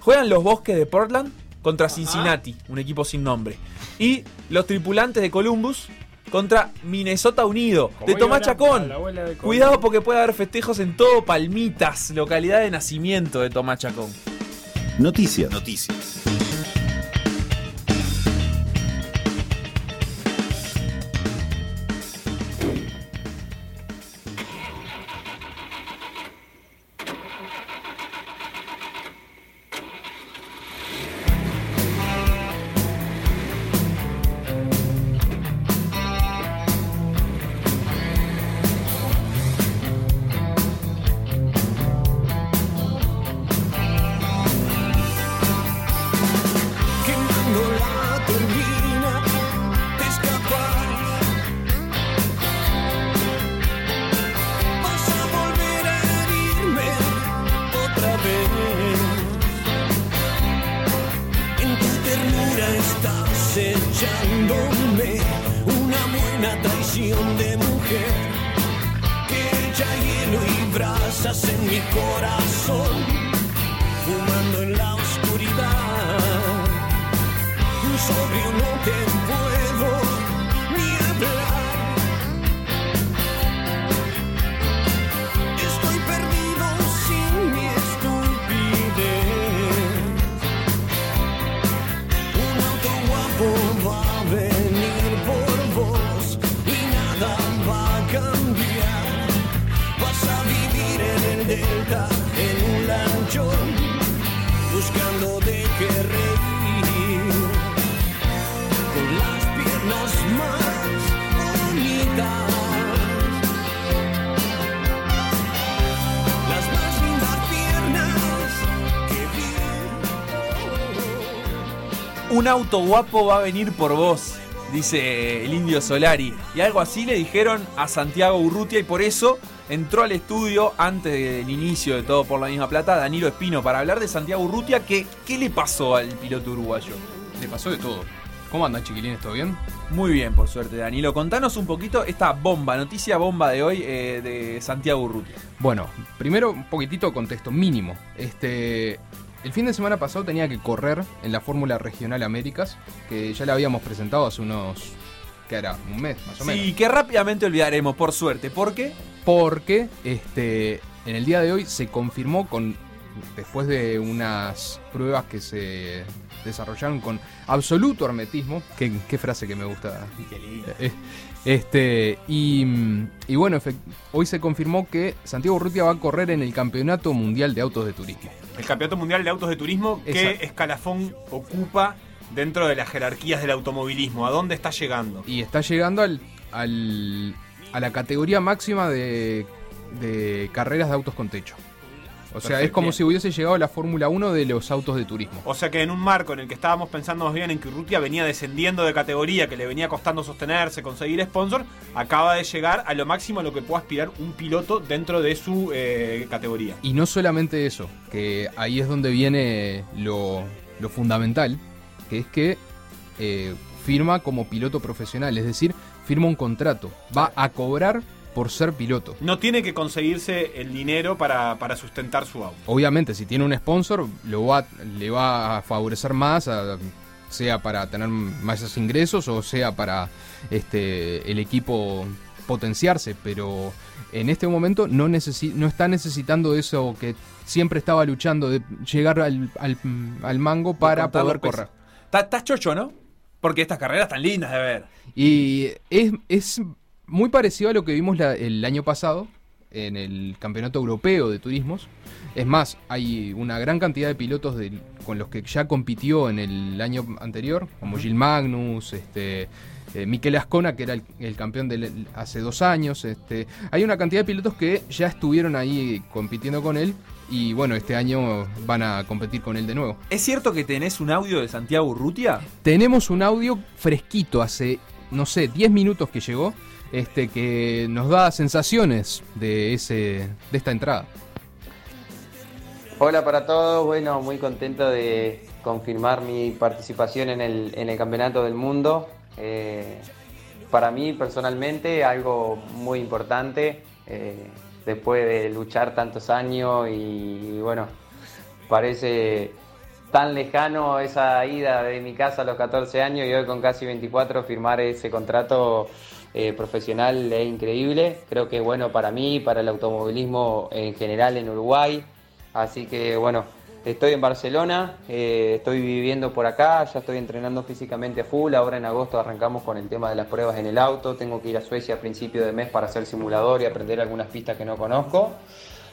juegan los bosques de Portland contra Cincinnati, un equipo sin nombre. Y los tripulantes de Columbus contra Minnesota Unido, Como de Tomás Chacón. de. Cuidado porque puede haber festejos en todo Palmitas, localidad de nacimiento de Tomás Chacón. Noticias. Noticias. Va a cambiar. Vas a vivir en el delta en un lanchón buscando de qué reír con las piernas más bonitas. Las más lindas piernas que vi. Un auto guapo va a venir por vos, dice el indio Solari. Y algo así le dijeron a Santiago Urrutia y por eso entró al estudio antes del inicio de todo por la misma plata Danilo Espino para hablar de Santiago Urrutia. Que, ¿Qué le pasó al piloto uruguayo? Le pasó de todo. ¿Cómo andan, chiquilines? ¿Todo bien? Muy bien, por suerte, Danilo. Contanos un poquito esta bomba, noticia bomba de hoy eh, de Santiago Urrutia. Bueno, primero un poquitito de contexto mínimo. Este, el fin de semana pasado tenía que correr en la Fórmula Regional Américas, que ya la habíamos presentado hace unos, ¿qué era? Un mes más o menos. Sí, que rápidamente olvidaremos, por suerte. ¿Por qué? Porque este, en el día de hoy se confirmó con después de unas pruebas que se desarrollaron con absoluto hermetismo, qué, qué frase que me gusta. Eh, Este, y, y bueno, hoy se confirmó que Santiago Urrutia va a correr en el Campeonato Mundial de Autos de Turismo. El Campeonato Mundial de Autos de Turismo, ¿qué escalafón ocupa dentro de las jerarquías del automovilismo? ¿A dónde está llegando? Y está llegando al, al- a la categoría máxima de, de carreras de autos con techo. O sea, Perfecto. es como si hubiese llegado la Fórmula 1 de los autos de turismo. O sea que en un marco en el que estábamos pensando más bien en que Urrutia venía descendiendo de categoría, que le venía costando sostenerse, conseguir sponsor, acaba de llegar a lo máximo a lo que puede aspirar un piloto dentro de su eh, categoría. Y no solamente eso, que ahí es donde viene lo, lo fundamental, que es que eh, firma como piloto profesional, es decir, firma un contrato, va a cobrar por ser piloto. No tiene que conseguirse el dinero para, para sustentar su auto. Obviamente, si tiene un sponsor, lo va, le va a favorecer más, a- sea para tener más ingresos o sea para este, el equipo potenciarse, pero en este momento no, necesi- no está necesitando eso que siempre estaba luchando de llegar al, al- al mango para poder correr. Estás estás chocho, ¿no? Porque estas carreras tan lindas de ver. Y es, es muy parecido a lo que vimos la- el año pasado en el Campeonato Europeo de Turismos. Es más, hay una gran cantidad de pilotos con los que ya compitió en el año anterior, como Gil Magnus, este, eh, Miquel Ascona, que era el, el campeón del, hace dos años. Este, hay una cantidad de pilotos que ya estuvieron ahí compitiendo con él y bueno, este año van a competir con él de nuevo. ¿Es cierto que tenés un audio de Santiago Urrutia? Tenemos un audio fresquito, hace, no sé, 10 minutos que llegó, este, que nos da sensaciones de, ese, de esta entrada. Hola para todos, bueno, muy contento de confirmar mi participación en el, en el Campeonato del Mundo. Eh, para mí personalmente algo muy importante, eh, después de luchar tantos años y, bueno, parece tan lejano esa ida de mi casa a los 14 años y hoy con casi 24 firmar ese contrato eh, profesional es increíble. Creo que es bueno para mí, para el automovilismo en general en Uruguay. Así que bueno, estoy en Barcelona, eh, estoy viviendo por acá, ya estoy entrenando físicamente full. Ahora en agosto arrancamos con el tema de las pruebas en el auto. Tengo que ir a Suecia a principio de mes para hacer simulador y aprender algunas pistas que no conozco.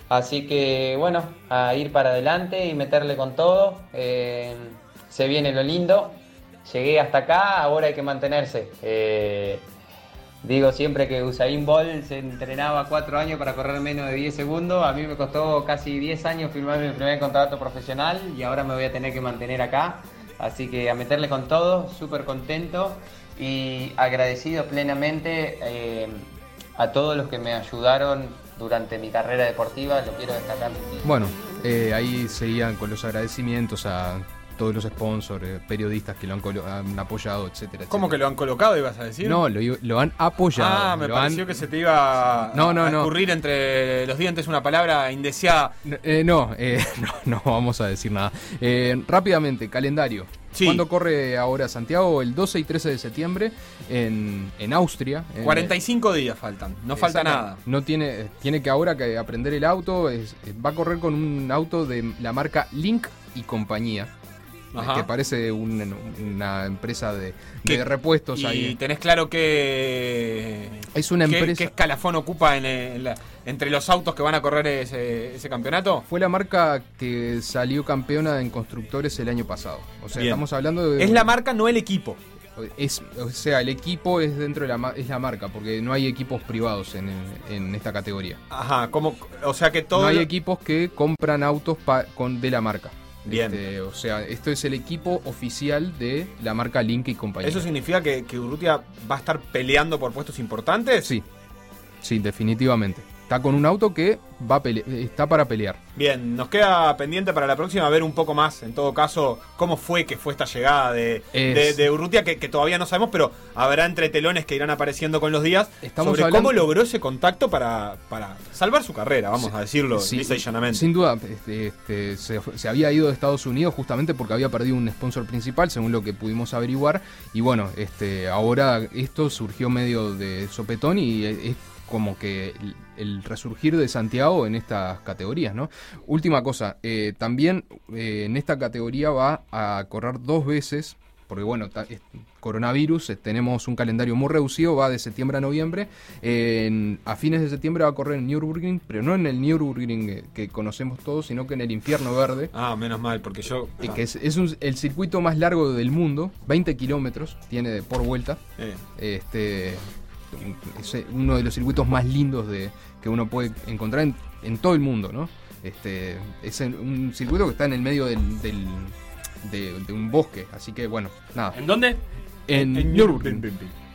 Así que bueno, a ir para adelante y meterle con todo. Eh, se viene lo lindo. Llegué hasta acá, ahora hay que mantenerse. Digo siempre que Usain Bolt se entrenaba cuatro años para correr menos de 10 segundos. A mí me costó casi 10 años firmar mi primer contrato profesional y ahora me voy a tener que mantener acá. Así que a meterle con todo, súper contento y agradecido plenamente eh, a todos los que me ayudaron durante mi carrera deportiva, lo quiero destacar. Bueno, eh, ahí seguían con los agradecimientos a todos los sponsors, eh, periodistas que lo han, apoyado, etcétera, ¿Cómo que lo han colocado, ibas a decir? No, lo, lo han apoyado. Ah, me pareció han- que se te iba a, No, no, a no. escurrir entre los dientes una palabra indeseada. Eh, no, eh, no, no vamos a decir nada. Eh, rápidamente, calendario. Sí. ¿Cuándo corre ahora Santiago? El 12 y 13 de septiembre en, en Austria. en- 45 días faltan, no falta nada. No tiene, tiene que ahora que aprender el auto. es- va a correr con un auto de la marca Link y compañía. Ajá. Que parece un- una empresa de, ¿Qué- de repuestos y ahí. tenés claro que Es una ¿Qué, empresa- qué escalafón ocupa en, eh, en la- entre los autos que van a correr ese, ese campeonato? Fue la marca que salió campeona en constructores el año pasado. O sea, Bien. estamos hablando de. Es la marca, no el equipo. Es, o sea, el equipo es dentro de la, es la marca, porque no hay equipos privados en, en esta categoría. Ajá, como, o sea que todo. no hay lo- equipos que compran autos pa- con, de la marca. Bien. Este, o sea, esto es el equipo oficial de la marca Link y compañía. ¿Eso significa que, que Urrutia va a estar peleando por puestos importantes? Sí, sí, definitivamente. Está con un auto que va a pele- está para pelear. Bien, nos queda pendiente para la próxima ver un poco más, en todo caso, cómo fue que fue esta llegada de, de, de Urrutia, que, que todavía no sabemos, pero habrá entre telones que irán apareciendo con los días Estamos sobre hablando- cómo logró ese contacto para, para salvar su carrera, vamos a decirlo Sí, lisa y llanamente. Sin duda, este, este, se, se había ido de Estados Unidos justamente porque había perdido un sponsor principal, según lo que pudimos averiguar. Y bueno, este, ahora esto surgió medio de sopetón y es como que el, el resurgir de Santiago en estas categorías, ¿no? Última cosa, eh, también eh, en esta categoría va a correr dos veces. Porque bueno, coronavirus, tenemos un calendario muy reducido, va de septiembre a noviembre. En- a fines de septiembre va a correr en Nürburgring, pero no en el Nürburgring que conocemos todos, sino que en el Infierno Verde. Ah, menos mal, porque yo... eh, Que es, es un- el circuito más largo del mundo, 20 kilómetros tiene por vuelta. Eh. Este, es uno de los circuitos más lindos de, que uno puede encontrar en, en todo el mundo, ¿no? Este, es un circuito que está en el medio del, del- de, de un bosque, así que bueno, nada. ¿En dónde? En, En Nürburgring.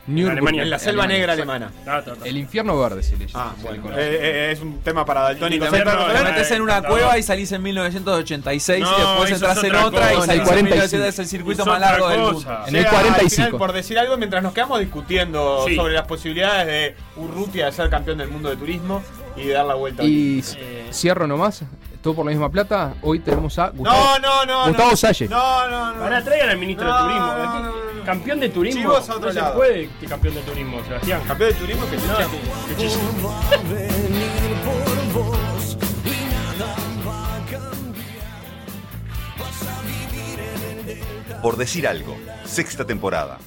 Nürburgring, Alemania. En la selva negra alemana. Ah, ta, ta. El infierno verde se le llama. Ah, se bueno. Eh, eh, es un tema para ¿eh? Te metes en una cueva y salís en 1986 No, y después entras en otra otra y cosa. salís En el en 45. 1900 es el circuito más otra largo del cosa. mundo. En el O sea, al 45. final, por decir algo, mientras nos quedamos discutiendo Sí. sobre las posibilidades de Urrutia de ser campeón del mundo de turismo y de dar la vuelta. Y cierro nomás, todo por la misma plata. Hoy tenemos a Gustavo, No, no, no. Gustavo no. Salle. No, no, no. Ahora traigan al ministro No, de Turismo. no, Aquí, no, no, no. Campeón de turismo. Chivos a otro no se lado. puede que campeón de turismo, Sebastián. Campeón de turismo que No, que- que. Por decir algo, sexta temporada.